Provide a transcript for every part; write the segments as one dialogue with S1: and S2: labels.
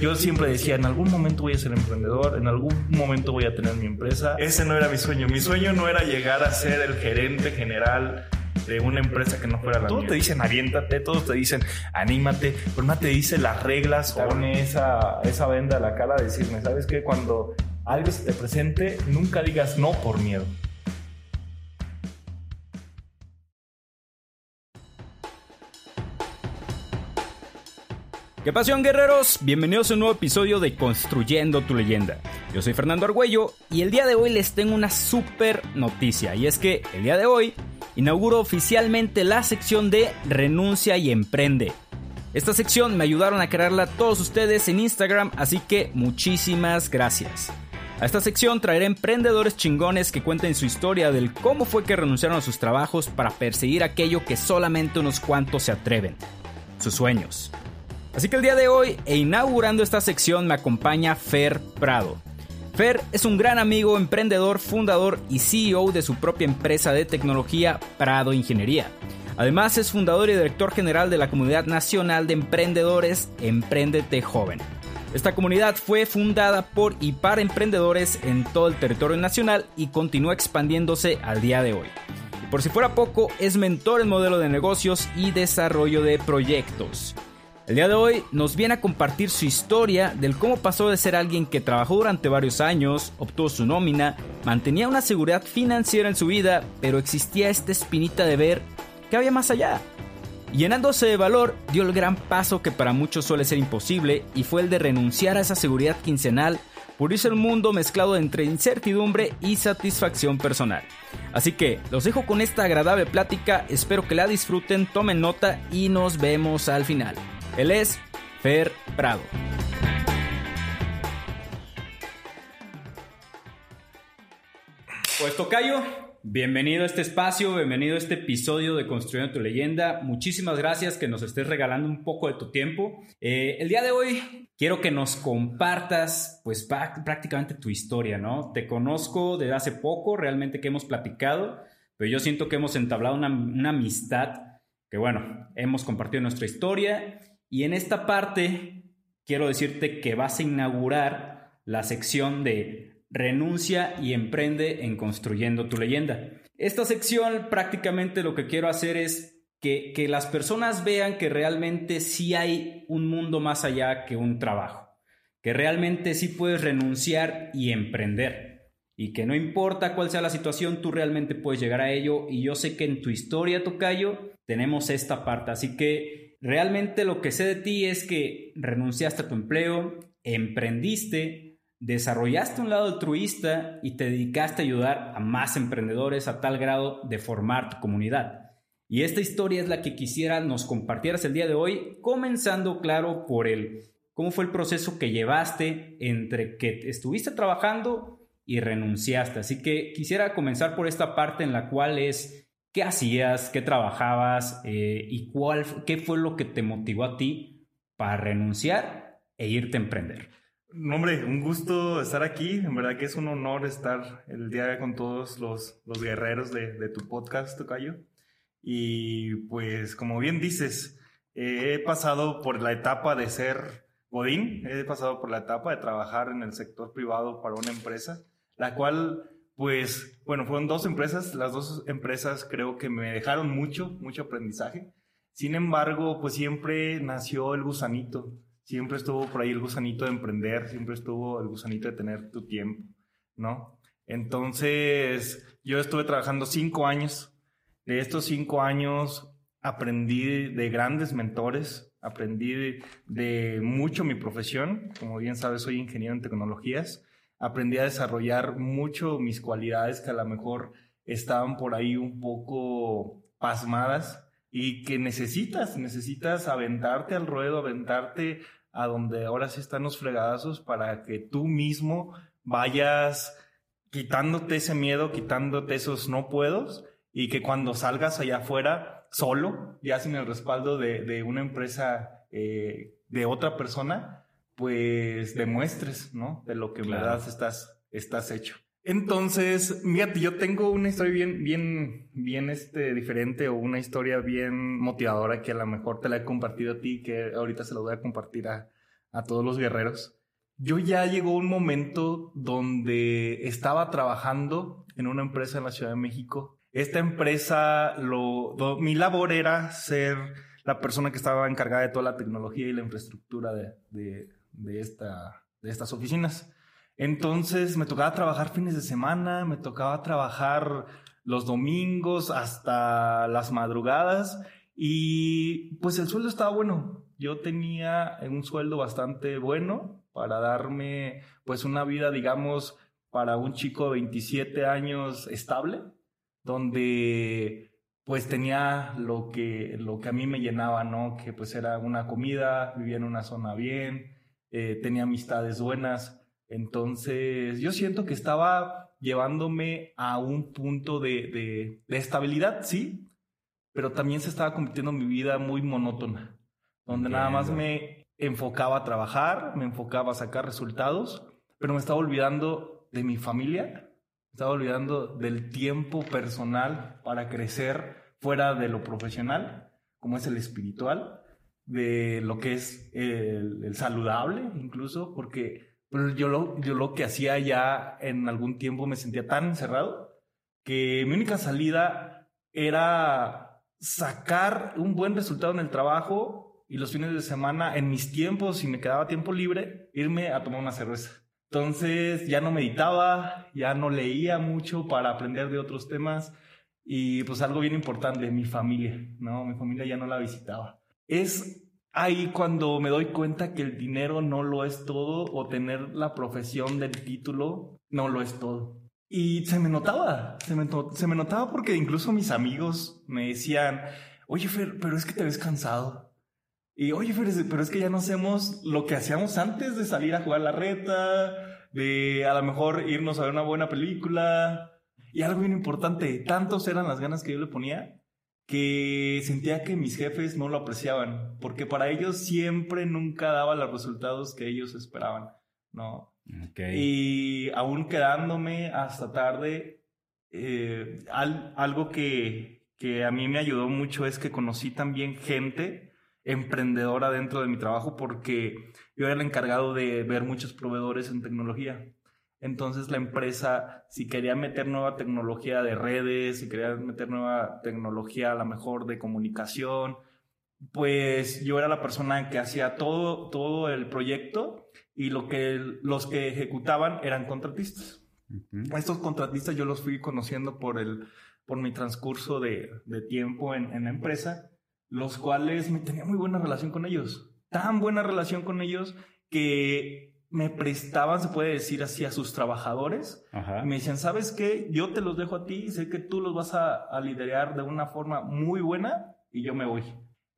S1: Yo siempre decía, en algún momento voy a ser emprendedor, en algún momento voy a tener mi empresa. Ese no era mi sueño. Mi sueño no era llegar a ser el gerente general de una empresa que no fuera la todos te dicen aviéntate, todos te dicen anímate, pero no te dice las reglas, pone esa, esa venda a la cara de decirme, ¿sabes qué? Cuando algo se te presente, nunca digas no por miedo.
S2: ¿Qué pasión guerreros? Bienvenidos a un nuevo episodio de Construyendo tu leyenda. Yo soy Fernando Argüello y el día de hoy les tengo una super noticia y es que el día de hoy inauguro oficialmente la sección de Renuncia y Emprende. Esta sección me ayudaron a crearla todos ustedes en Instagram, así que muchísimas gracias. A esta sección traeré emprendedores chingones que cuenten su historia del cómo fue que renunciaron a sus trabajos para perseguir aquello que solamente unos cuantos se atreven, sus sueños. Así que el día de hoy, e inaugurando esta sección, me acompaña Fer Prado. Fer es un gran amigo, emprendedor, fundador y CEO de su propia empresa de tecnología Prado Ingeniería. Además es fundador y director general de la Comunidad Nacional de Emprendedores Emprendete Joven. Esta comunidad fue fundada por y para emprendedores en todo el territorio nacional y continúa expandiéndose al día de hoy. Y por si fuera poco, es mentor en modelo de negocios y desarrollo de proyectos. El día de hoy nos viene a compartir su historia del cómo pasó de ser alguien que trabajó durante varios años, obtuvo su nómina, mantenía una seguridad financiera en su vida, pero existía esta espinita de ver que había más allá. Llenándose de valor, dio el gran paso que para muchos suele ser imposible y fue el de renunciar a esa seguridad quincenal por irse al mundo mezclado entre incertidumbre y satisfacción personal. Así que los dejo con esta agradable plática, espero que la disfruten, tomen nota y nos vemos al final. Él es Fer Prado. Pues Tocayo, bienvenido a este espacio, bienvenido a este episodio de Construyendo tu leyenda. Muchísimas gracias que nos estés regalando un poco de tu tiempo. Eh, el día de hoy quiero que nos compartas pues prácticamente tu historia, ¿no? Te conozco desde hace poco, realmente que hemos platicado, pero yo siento que hemos entablado una, una amistad que bueno, hemos compartido nuestra historia y en esta parte quiero decirte que vas a inaugurar la sección de renuncia y emprende en construyendo tu leyenda. Esta sección prácticamente lo que quiero hacer es que, que, las personas vean que realmente sí hay un mundo más allá que un trabajo, que realmente sí puedes renunciar y emprender. Y que no importa cuál sea la situación, tú realmente puedes llegar a ello. Y yo sé que en tu historia, Tocayo, tenemos esta parte, así que Realmente lo que sé de ti es que renunciaste a tu empleo, emprendiste, desarrollaste un lado altruista y te dedicaste a ayudar a más emprendedores a tal grado de formar tu comunidad. Y esta historia es la que quisiera nos compartieras el día de hoy, comenzando claro por el cómo fue el proceso que llevaste entre que estuviste trabajando y renunciaste. Así que quisiera comenzar por esta parte en la cual es ¿Qué hacías? ¿Qué trabajabas? Eh, ¿Y cuál, qué fue lo que te motivó a ti para renunciar e irte a emprender?
S1: No, hombre, un gusto estar aquí. En verdad que es un honor estar el día con todos los, los guerreros de, de, tu podcast, Tocayo. Y pues, como bien dices, he pasado por la etapa de ser Godín, he pasado por la etapa de trabajar en el sector privado para una empresa, la cual pues bueno, fueron dos empresas, las dos empresas creo que me dejaron mucho, mucho aprendizaje. Sin embargo, pues siempre nació el gusanito, siempre estuvo por ahí el gusanito de emprender, siempre estuvo el gusanito de tener tu tiempo, ¿no? Entonces, yo estuve trabajando cinco años. De estos cinco años aprendí de grandes mentores, aprendí de, mucho mi profesión. Como bien sabes, soy ingeniero en tecnologías aprendí a desarrollar mucho mis cualidades que a lo mejor estaban por ahí un poco pasmadas y que necesitas, necesitas aventarte al ruedo, aventarte a donde ahora sí están los fregadazos para que tú mismo vayas quitándote ese miedo, quitándote esos no puedos y que cuando salgas allá afuera solo, ya sin el respaldo de, una empresa, eh, de otra persona, pues demuestres, ¿no? De lo que en verdad estás, estás hecho. Entonces, fíjate, yo tengo una historia bien, bien, bien este, diferente o una historia bien motivadora que a lo mejor te la he compartido a ti, que ahorita se la voy a compartir a, a todos los guerreros. Yo ya llegó un momento donde estaba trabajando en una empresa en la Ciudad de México. Esta empresa, lo, mi labor era ser la persona que estaba encargada de toda la tecnología y la infraestructura de, de, de, esta, de estas oficinas. Entonces me tocaba trabajar fines de semana, me tocaba trabajar los domingos hasta las madrugadas y pues el sueldo estaba bueno. Yo tenía un sueldo bastante bueno para darme pues una vida, digamos, para un chico de 27 años estable, donde pues tenía lo que, lo que a mí me llenaba, ¿no? Que pues era una comida, vivía en una zona bien, eh, tenía amistades buenas. Entonces yo siento que estaba llevándome a un punto de, de, estabilidad, sí, pero también se estaba convirtiendo mi vida muy monótona, donde nada más me enfocaba a trabajar, me enfocaba a sacar resultados, pero me estaba olvidando de mi familia, me estaba olvidando del tiempo personal para crecer fuera de lo profesional, como es el espiritual, de lo que es el, saludable incluso, porque pues, yo, lo, yo lo que hacía ya en algún tiempo me sentía tan encerrado que mi única salida era sacar un buen resultado en el trabajo y los fines de semana, en mis tiempos, si me quedaba tiempo libre, irme a tomar una cerveza. Entonces ya no meditaba, ya no leía mucho para aprender de otros temas y pues algo bien importante, mi familia, ¿no? Mi familia ya no la visitaba. Es ahí cuando me doy cuenta que el dinero no lo es todo o tener la profesión del título no lo es todo. Y se me notaba, se me, se me notaba porque incluso mis amigos me decían, oye Fer, pero es que te ves cansado. Y oye Fer, pero es que ya no hacemos lo que hacíamos antes de salir a jugar la reta, de a lo mejor irnos a ver una buena película, y algo bien importante, tantos eran las ganas que yo le ponía que sentía que mis jefes no lo apreciaban, porque para ellos siempre nunca daba los resultados que ellos esperaban, ¿no? Y aún quedándome hasta tarde, eh, algo que, que a mí me ayudó mucho es que conocí también gente emprendedora dentro de mi trabajo porque yo era el encargado de ver muchos proveedores en tecnología. Entonces la empresa, si quería meter nueva tecnología de redes, si quería meter nueva tecnología a lo mejor de comunicación, pues yo era la persona que hacía todo, todo el proyecto y lo que, los que ejecutaban eran contratistas. Estos contratistas yo los fui conociendo por, el, por mi transcurso de, de tiempo en, en la empresa, los cuales me tenía muy buena relación con ellos. Tan buena relación con ellos que me prestaban, se puede decir así, a sus trabajadores. Y me decían, ¿sabes qué? Yo te los dejo a ti, sé que tú los vas a, a liderar de una forma muy buena y yo me voy.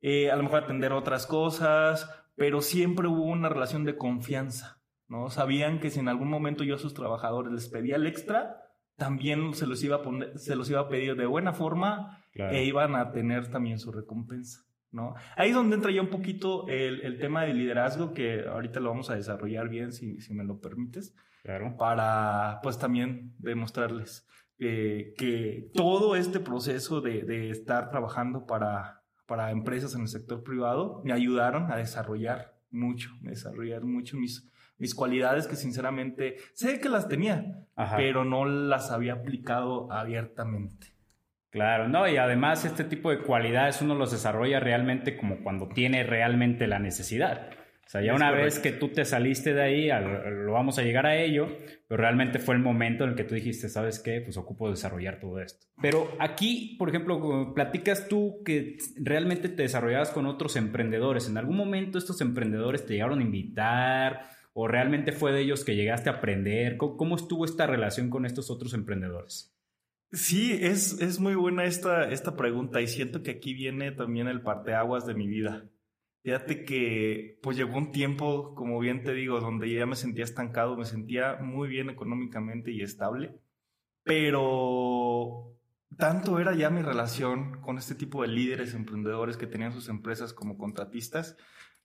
S1: Eh, a lo mejor atender otras cosas, pero siempre hubo una relación de confianza, ¿no? Sabían que si en algún momento yo a sus trabajadores les pedía el extra, también se los iba a, poner, se los iba a pedir de buena forma e iban a tener también su recompensa. ¿No? Ahí es donde entra ya un poquito el, el, tema de liderazgo, que ahorita lo vamos a desarrollar bien, si, si me lo permites,
S2: claro.
S1: para pues también demostrarles eh, que todo este proceso de, de estar trabajando para, para empresas en el sector privado me ayudaron a desarrollar mucho, a desarrollar mucho mis, mis cualidades que sinceramente sé que las tenía, Ajá. pero no las había aplicado abiertamente.
S2: Claro, no, y además este tipo de cualidades uno los desarrolla realmente como cuando tiene realmente la necesidad. O sea, ya una vez que tú te saliste de ahí, lo vamos a llegar a ello, pero realmente fue el momento en el que tú dijiste, ¿sabes qué? Pues ocupo desarrollar todo esto. Pero aquí, por ejemplo, platicas tú que realmente te desarrollabas con otros emprendedores. ¿En algún momento estos emprendedores te llegaron a invitar o realmente fue de ellos que llegaste a aprender? cómo estuvo esta relación con estos otros emprendedores?
S1: Sí, es, es muy buena esta, esta pregunta y siento que aquí viene también el parteaguas de mi vida. Fíjate que pues llegó un tiempo, como bien te digo, donde ya me sentía estancado, me sentía muy bien económicamente y estable, pero tanto era ya mi relación con este tipo de líderes emprendedores que tenían sus empresas como contratistas,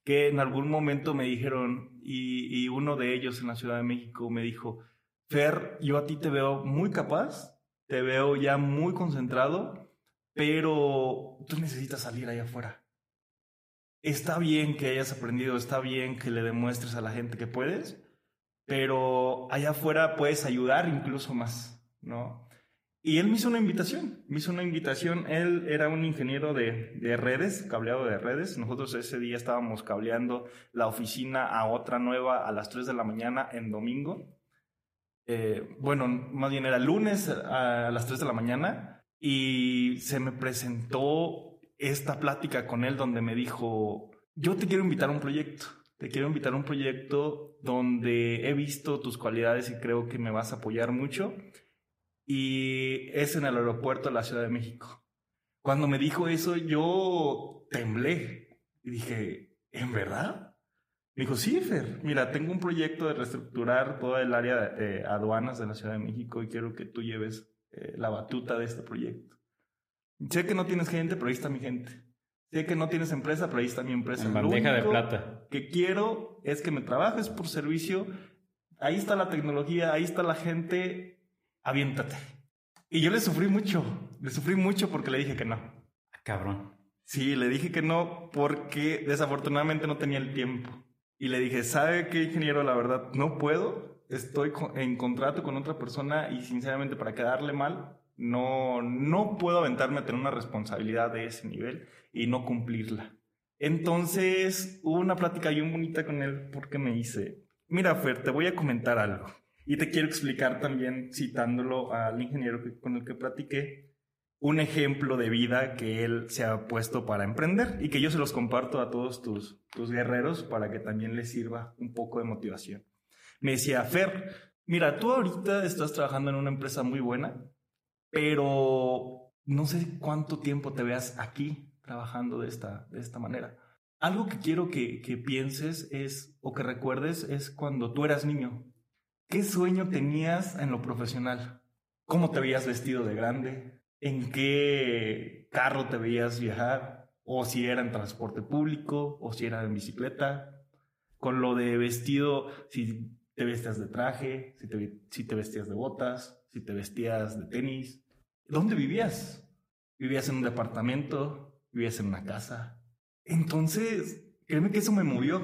S1: que en algún momento me dijeron, y, y uno de ellos en la Ciudad de México me dijo, Fer, yo a ti te veo muy capaz te veo ya muy concentrado, pero tú necesitas salir allá afuera. está bien que hayas aprendido, está bien que le demuestres a la gente que puedes, pero allá afuera puedes ayudar incluso más, ¿no? Y él me hizo una invitación, me hizo una invitación, él era un ingeniero de, de, redes, cableado de redes, nosotros ese día estábamos cableando la oficina a otra nueva a las 3 de la mañana en domingo, eh, bueno, más bien era lunes a las 3 de la mañana y se me presentó esta plática con él donde me dijo, yo te quiero invitar a un proyecto, te quiero invitar a un proyecto donde he visto tus cualidades y creo que me vas a apoyar mucho y es en el aeropuerto de la Ciudad de México. Cuando me dijo eso, yo temblé y dije, ¿en verdad? Me dijo, sí, Fer, mira, tengo un proyecto de reestructurar toda el área de aduanas de la Ciudad de México y quiero que tú lleves eh, la batuta de este proyecto. Sé que no tienes gente, pero ahí está mi gente. Sé que no tienes empresa, pero ahí está mi empresa.
S2: En bandeja de plata.
S1: que quiero es que me trabajes por servicio. Ahí está la tecnología, ahí está la gente aviéntate. Y yo le sufrí mucho, le sufrí mucho porque le dije que no.
S2: Ah, cabrón.
S1: Sí, le dije que no porque desafortunadamente no tenía el tiempo. Y le dije, ¿sabe qué, ingeniero? La verdad, no puedo. Estoy en contrato con otra persona y sinceramente para quedarle mal, no, no puedo aventarme a tener una responsabilidad de ese nivel y no cumplirla. Entonces, hubo una plática bien bonita con él porque me dice, mira, Fer, te voy a comentar algo. Y te quiero explicar también, citándolo al ingeniero con el que platiqué, un ejemplo de vida que él se ha puesto para emprender y que yo se los comparto a todos tus, tus guerreros para que también les sirva un poco de motivación. Me decía, Fer, mira, tú ahorita estás trabajando en una empresa muy buena, pero no sé cuánto tiempo te veas aquí trabajando de esta, de esta manera. Algo que quiero que, que pienses es, o que recuerdes, es cuando tú eras niño ¿Qué sueño tenías en lo profesional? ¿Cómo te veías vestido de grande? ¿En qué carro te veías viajar? ¿O si era en transporte público? ¿O si era en bicicleta? Con lo de vestido, si te vestías de traje, si te, si te vestías de botas, si te vestías de tenis. ¿Dónde vivías? ¿Vivías en un departamento? ¿Vivías en una casa? Entonces, créeme que eso me movió.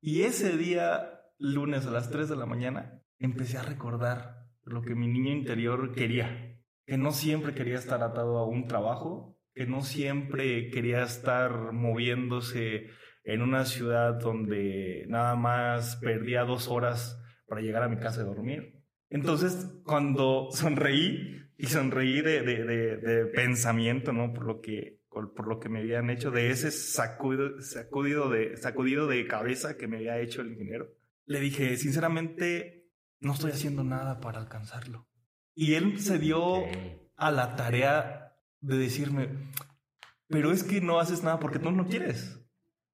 S1: Y ese día lunes a las 3 de la mañana, empecé a recordar lo que mi niño interior quería, que no siempre quería estar atado a un trabajo, que no siempre quería estar moviéndose en una ciudad donde nada más perdía dos horas para llegar a mi casa y dormir. Entonces, cuando sonreí, y sonreí de, de, de, pensamiento, ¿no? Por lo que por, lo que me habían hecho, de ese sacudido, sacudido, de, sacudido de cabeza que me había hecho el ingeniero le dije, sinceramente, no estoy haciendo nada para alcanzarlo. Y él se dio a la tarea de decirme, pero es que no haces nada porque tú no quieres.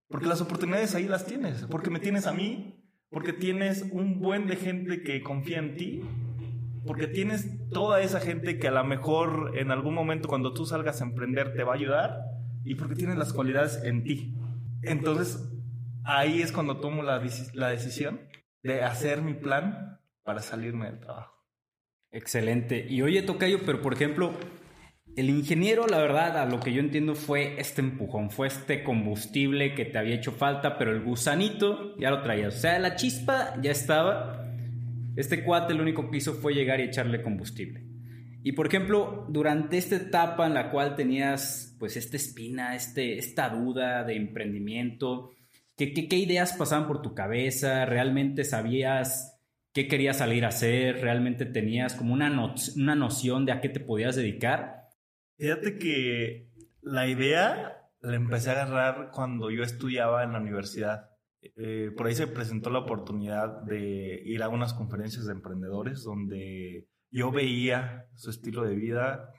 S1: Porque las oportunidades ahí las tienes. Porque me tienes a mí. Porque tienes un buen de gente que confía en ti. Porque tienes toda esa gente que a lo mejor en algún momento cuando tú salgas a emprender te va a ayudar. Y porque tienes las cualidades en ti. Entonces, ahí es cuando tomo la, la decisión de hacer mi plan para salirme del trabajo.
S2: Excelente. Y oye, Tocayo, pero por ejemplo, el ingeniero, la verdad, a lo que yo entiendo fue este empujón, fue este combustible que te había hecho falta, pero el gusanito ya lo traías. O sea, la chispa ya estaba. Este cuate lo único que hizo fue llegar y echarle combustible. Y por ejemplo, durante esta etapa en la cual tenías pues esta espina, este, esta duda de emprendimiento, ¿Qué, qué, ideas pasaban por tu cabeza? ¿Realmente sabías qué querías salir a hacer? ¿Realmente tenías como una, una noción de a qué te podías dedicar?
S1: Fíjate que la idea la empecé a agarrar cuando yo estudiaba en la universidad. Eh, por ahí se presentó la oportunidad de ir a unas conferencias de emprendedores donde yo veía su estilo de vida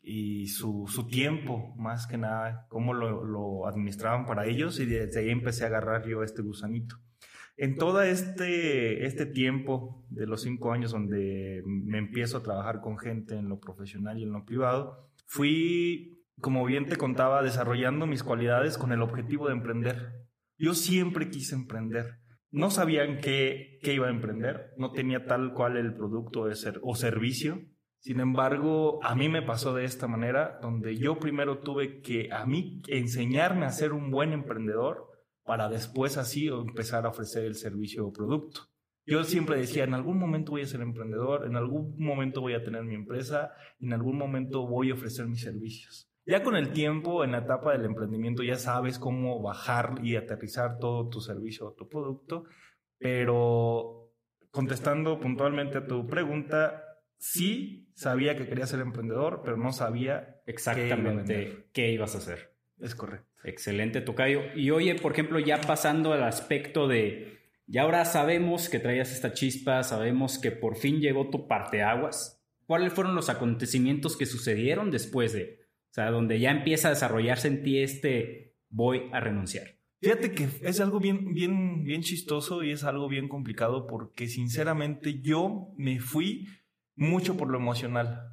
S1: y su, su, tiempo, más que nada, cómo lo, lo, administraban para ellos y desde ahí empecé a agarrar yo este gusanito. En todo este, este tiempo de los cinco años donde me empiezo a trabajar con gente en lo profesional y en lo privado, fui, como bien te contaba, desarrollando mis cualidades con el objetivo de emprender. Yo siempre quise emprender. No sabían qué, qué iba a emprender, no tenía tal cual el producto de ser, o servicio, Sin embargo, a mí me pasó de esta manera, donde yo primero tuve que a mí enseñarme a ser un buen emprendedor para después así empezar a ofrecer el servicio o producto. Yo siempre decía, en algún momento voy a ser emprendedor, en algún momento voy a tener mi empresa, en algún momento voy a ofrecer mis servicios. Ya con el tiempo, en la etapa del emprendimiento, ya sabes cómo bajar y aterrizar todo tu servicio o tu producto, pero contestando puntualmente a tu pregunta, sí sabía que quería ser emprendedor, pero no sabía
S2: exactamente qué, ibas a hacer.
S1: Es correcto.
S2: Excelente, Tocayo. Y oye, por ejemplo, ya pasando al aspecto de, ya ahora sabemos que traías esta chispa, sabemos que por fin llegó tu parteaguas. ¿Cuáles fueron los acontecimientos que sucedieron después de, o sea, donde ya empieza a desarrollarse en ti este voy a renunciar?
S1: Fíjate que es algo bien, bien, bien chistoso y es algo bien complicado porque sinceramente yo me fui mucho por lo emocional.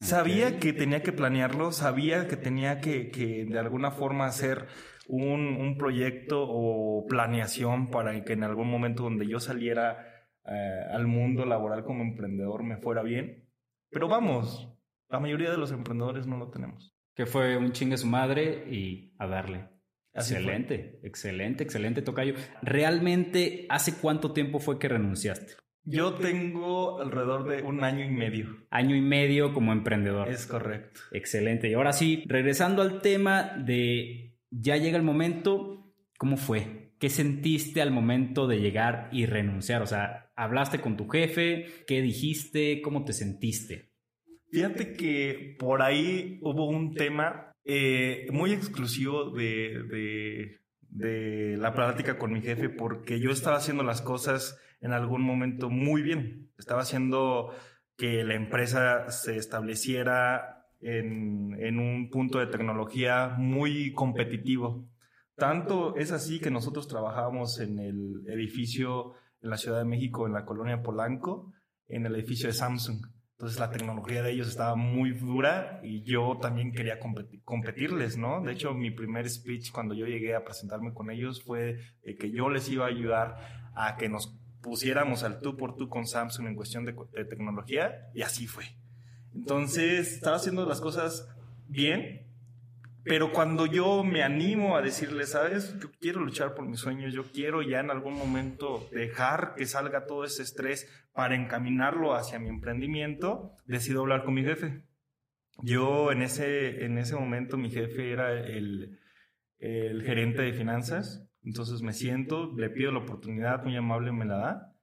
S1: Sabía que tenía que planearlo, sabía que tenía que, que de alguna forma hacer un, un, proyecto o planeación para que en algún momento donde yo saliera eh, al mundo laboral como emprendedor me fuera bien. Pero vamos, la mayoría de los emprendedores no lo tenemos.
S2: Que fue un chingue su madre y a darle. excelente, excelente, excelente, Tocayo. ¿Realmente hace cuánto tiempo fue que renunciaste?
S1: Yo tengo alrededor de un año y medio.
S2: Año y medio como emprendedor.
S1: Es correcto.
S2: Excelente. Y ahora sí, regresando al tema de ya llega el momento, ¿cómo fue? ¿Qué sentiste al momento de llegar y renunciar? O sea, ¿hablaste con tu jefe? ¿Qué dijiste? ¿Cómo te sentiste?
S1: Fíjate que por ahí hubo un tema eh, muy exclusivo de, de, de la plática con mi jefe porque yo estaba haciendo las cosas en algún momento muy bien. Estaba haciendo que la empresa se estableciera en, en, un punto de tecnología muy competitivo. Tanto es así que nosotros trabajamos en el edificio en la Ciudad de México, en la colonia Polanco, en el edificio de Samsung. Entonces la tecnología de ellos estaba muy dura y yo también quería competirles, ¿no? De hecho, mi primer speech cuando yo llegué a presentarme con ellos fue que yo les iba a ayudar a que nos pusiéramos al tú por tú con Samsung en cuestión de, tecnología y así fue. Entonces, estaba haciendo las cosas bien, pero cuando yo me animo a decirle, sabes, yo quiero luchar por mis sueños, yo quiero ya en algún momento dejar que salga todo ese estrés para encaminarlo hacia mi emprendimiento, decido hablar con mi jefe. Yo en ese, en ese momento mi jefe era el, el gerente de finanzas entonces me siento, le pido la oportunidad, muy amable me la da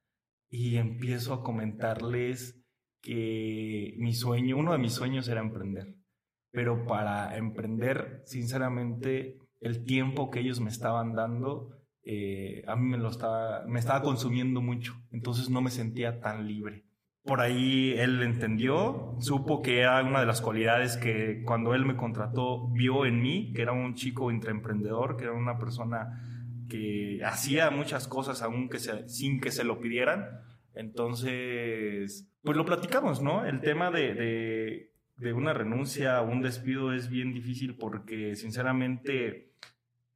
S1: y empiezo a comentarles que mi sueño, uno de mis sueños era emprender. Pero para emprender, sinceramente, el tiempo que ellos me estaban dando, eh, a mí me lo estaba, me estaba consumiendo mucho. Entonces no me sentía tan libre. Por ahí él entendió, supo que era una de las cualidades que cuando él me contrató vio en mí, que era un chico intraemprendedor, que era una persona que hacía muchas cosas aún que sin que se lo pidieran. Entonces, pues lo platicamos, ¿no? El tema de, de, una renuncia o un despido es bien difícil porque sinceramente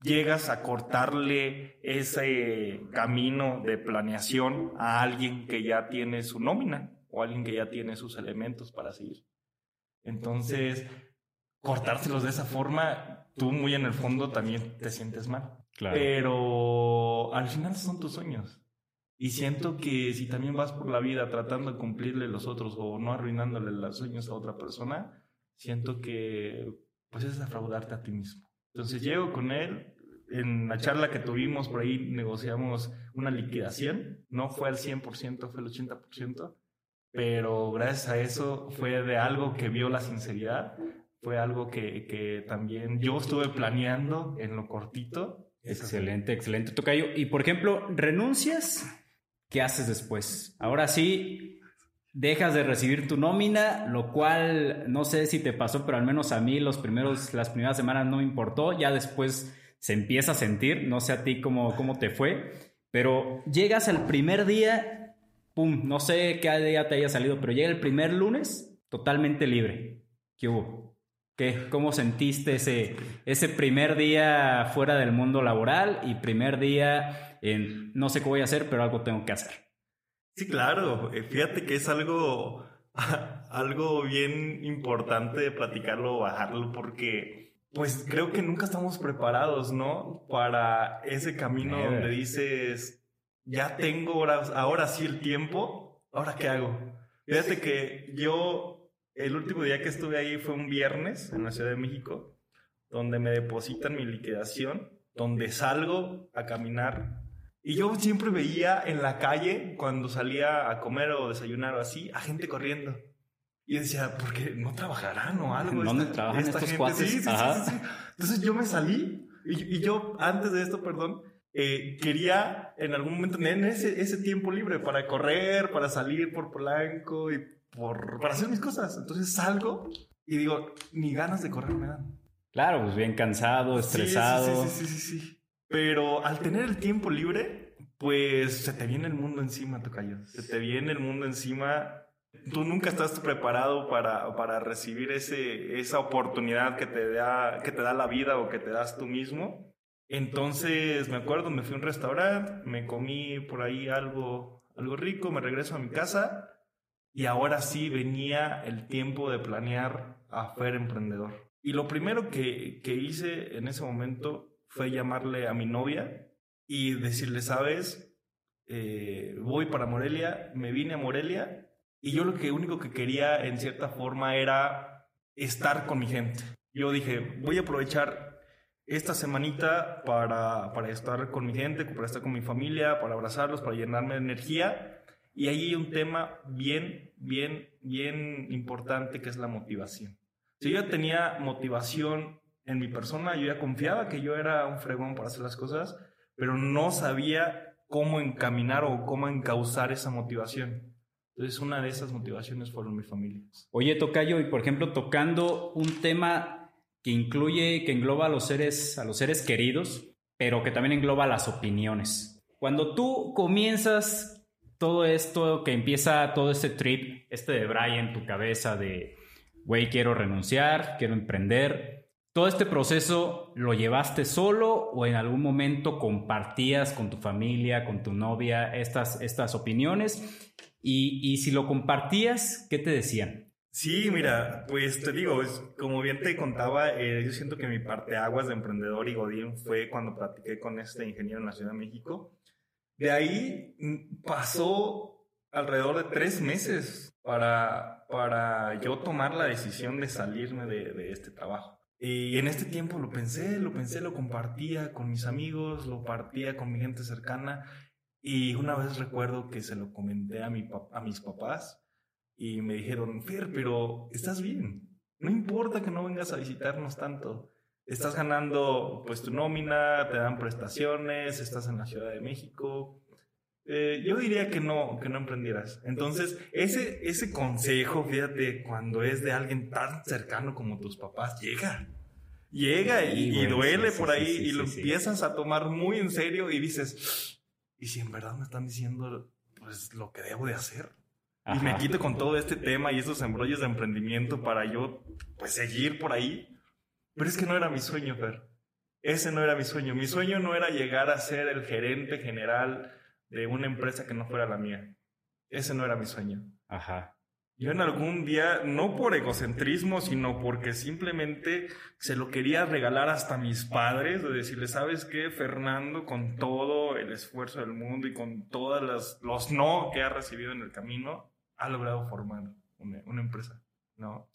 S1: llegas a cortarle ese camino de planeación a alguien que ya tiene su nómina o alguien que ya tiene sus elementos para seguir. Entonces, cortárselos de esa forma, tú muy en el fondo también te sientes mal. Pero al final son tus sueños. Y siento que si también vas por la vida tratando de cumplirle los otros o no arruinándole los sueños a otra persona, siento que pues es defraudarte a ti mismo. Entonces llego con él, en la charla que tuvimos por ahí negociamos una liquidación, no fue al 100%, fue el 80%, pero gracias a eso fue de algo que vio la sinceridad, fue algo que, que también yo estuve planeando en lo cortito
S2: Excelente, excelente, Tocayo. Y por ejemplo, renuncias, ¿qué haces después? Ahora sí, dejas de recibir tu nómina, lo cual no sé si te pasó, pero al menos a mí los primeros, las primeras semanas no me importó, ya después se empieza a sentir, no sé a ti cómo, cómo te fue, pero llegas al primer día, pum, no sé qué día te haya salido, pero llega el primer lunes totalmente libre. ¿Qué hubo? ¿Qué? ¿Cómo sentiste ese, ese primer día fuera del mundo laboral y primer día en no sé qué voy a hacer, pero algo tengo que hacer?
S1: Sí, claro. Eh, fíjate que es algo algo bien importante de platicarlo o bajarlo porque pues creo que nunca estamos preparados, ¿no? Para ese camino donde dices, ya tengo ahora, ahora sí el tiempo, ¿ahora qué hago? Fíjate que yo, el último día que estuve ahí fue un viernes en la Ciudad de México, donde me depositan mi liquidación, donde salgo a caminar. Y yo siempre veía en la calle, cuando salía a comer o desayunar o así, a gente corriendo. Y decía, ¿por qué no trabajarán o algo?
S2: ¿Dónde trabajan estos cuates? Sí, sí,
S1: sí, Entonces yo me salí y, y, yo, antes de esto, perdón, eh, quería en algún momento tener ese, ese tiempo libre para correr, para salir por Polanco y por, para hacer mis cosas. Entonces salgo y digo, ni ganas de correr me dan.
S2: Claro, pues bien cansado, estresado.
S1: Sí, sí, sí, sí, sí, Pero al tener el tiempo libre, pues se te viene el mundo encima, Tocayo. Se te viene el mundo encima. Tú nunca estás preparado para, para recibir ese, esa oportunidad que te, da, que te da la vida o que te das tú mismo. Entonces, me acuerdo, me fui a un restaurante, me comí por ahí algo, algo rico, me regreso a mi casa y ahora sí venía el tiempo de planear a Fer Emprendedor. Y lo primero que, que hice en ese momento fue llamarle a mi novia y decirle, sabes, eh, voy para Morelia, me vine a Morelia y yo lo que único que quería en cierta forma era estar con mi gente. Yo dije, voy a aprovechar esta semanita para, para estar con mi gente, para estar con mi familia, para abrazarlos, para llenarme de energía. Y ahí hay un tema bien, bien, bien importante que es la motivación. Si yo ya tenía motivación en mi persona, yo ya confiaba que yo era un fregón para hacer las cosas, pero no sabía cómo encaminar o cómo encauzar esa motivación. Entonces, una de esas motivaciones fueron mi familia.
S2: Oye, Tocayo, y por ejemplo, tocando un tema que incluye, que engloba a los seres, a los seres queridos, pero que también engloba las opiniones. Cuando tú comienzas todo esto, que empieza todo este trip, este de Brian tu cabeza de, güey, quiero renunciar, quiero emprender, todo este proceso lo llevaste solo o en algún momento compartías con tu familia, con tu novia estas, estas opiniones? Y, y si lo compartías, ¿qué te decían?
S1: Sí, mira, pues te digo, como bien te contaba, eh, yo siento que mi parte aguas de emprendedor y Godín fue cuando platiqué con este ingeniero en la Ciudad de México. De ahí mm, pasó alrededor de tres meses para, para yo tomar la decisión de salirme de, este trabajo. Y en este tiempo lo pensé, lo pensé, lo compartía con mis amigos, lo partía con mi gente cercana. Y una vez recuerdo que se lo comenté a, mi, a mis papás y me dijeron, Fer, pero estás bien. No importa que no vengas a visitarnos tanto. Estás ganando pues tu nómina, te dan prestaciones, estás en la Ciudad de México. Eh, yo diría que no, que no emprendieras. Entonces, ese, ese consejo, fíjate, cuando es de alguien tan cercano como tus papás, llega. Llega y, duele por ahí y lo empiezas a tomar muy en serio y dices, ¿y si en verdad me están diciendo pues lo que debo de hacer? y me quito con todo este tema y estos embrollos de emprendimiento para yo, pues, seguir por ahí. Pero es que no era mi sueño, Fer. Ese no era mi sueño. Mi sueño no era llegar a ser el gerente general de una empresa que no fuera la mía. Ese no era mi sueño.
S2: Ajá.
S1: Yo en algún día, no por egocentrismo, sino porque simplemente se lo quería regalar hasta mis padres, de decirles, ¿sabes qué, Fernando, con todo el esfuerzo del mundo y con todos los, los no que ha recibido en el camino, ha logrado formar una, empresa, ¿no?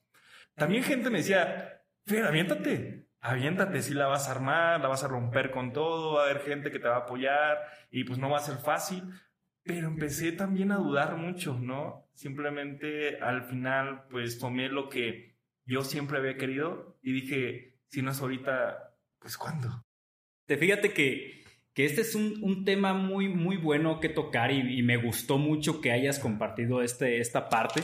S1: También gente me decía, Fer, aviéntate, aviéntate, si la vas a armar, la vas a romper con todo, va a haber gente que te va a apoyar y pues no va a ser fácil. Pero empecé también a dudar mucho, ¿no? Simplemente al final pues tomé lo que yo siempre había querido y dije, si no es ahorita, pues ¿cuándo?
S2: Te fíjate que que este es un, tema muy, muy bueno que tocar y, me gustó mucho que hayas compartido este, esta parte,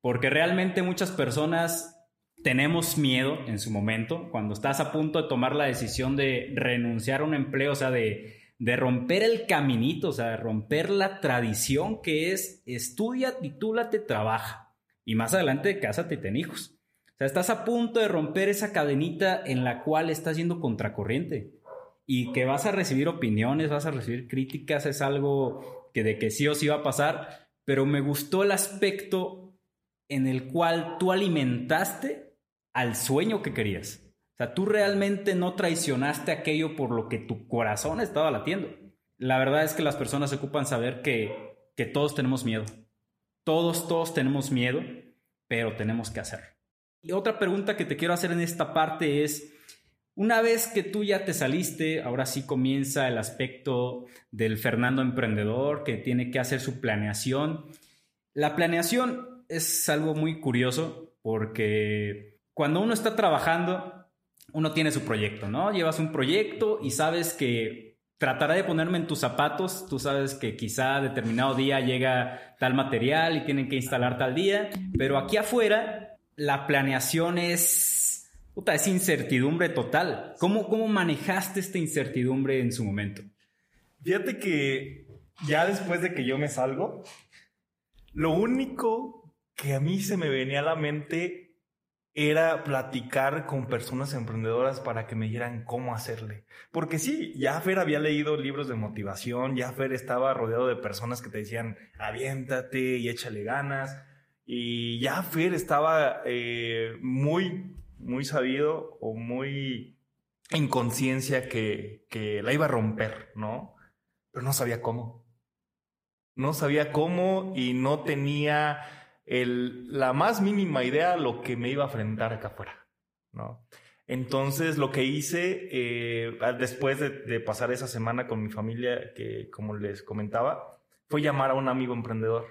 S2: porque realmente muchas personas tenemos miedo en su momento, cuando estás a punto de tomar la decisión de renunciar a un empleo, o sea, de, de romper el caminito, o sea, de romper la tradición que es estudia, titúlate, trabaja. Y más adelante, cásate y ten hijos. O sea, estás a punto de romper esa cadenita en la cual estás yendo contracorriente y que vas a recibir opiniones, vas a recibir críticas, es algo que de que sí o sí va a pasar, pero me gustó el aspecto en el cual tú alimentaste al sueño que querías. O sea, tú realmente no traicionaste aquello por lo que tu corazón estaba latiendo. La verdad es que las personas se ocupan saber que, que todos tenemos miedo. Todos, todos tenemos miedo, pero tenemos que hacerlo. Y otra pregunta que te quiero hacer en esta parte es, una vez que tú ya te saliste, ahora sí comienza el aspecto del Fernando emprendedor que tiene que hacer su planeación. La planeación es algo muy curioso porque cuando uno está trabajando, uno tiene su proyecto, ¿no? Llevas un proyecto y sabes que tratará de ponerme en tus zapatos, tú sabes que quizá determinado día llega tal material y tienen que instalar tal día, pero aquí afuera la planeación es, puta, es incertidumbre total. ¿Cómo, ¿Cómo manejaste esta incertidumbre en su momento?
S1: Fíjate que ya después de que yo me salgo, lo único que a mí se me venía a la mente era platicar con personas emprendedoras para que me dijeran cómo hacerle. Porque sí, ya Fer había leído libros de motivación, ya Fer estaba rodeado de personas que te decían, aviéntate y échale ganas. Y ya Fer estaba eh, muy, muy sabido o muy en conciencia que, que la iba a romper, ¿no? Pero no sabía cómo. No sabía cómo y no tenía la más mínima idea lo que me iba a enfrentar acá afuera, ¿no? Entonces lo que hice eh, después de, de, pasar esa semana con mi familia, que como les comentaba, fue llamar a un amigo emprendedor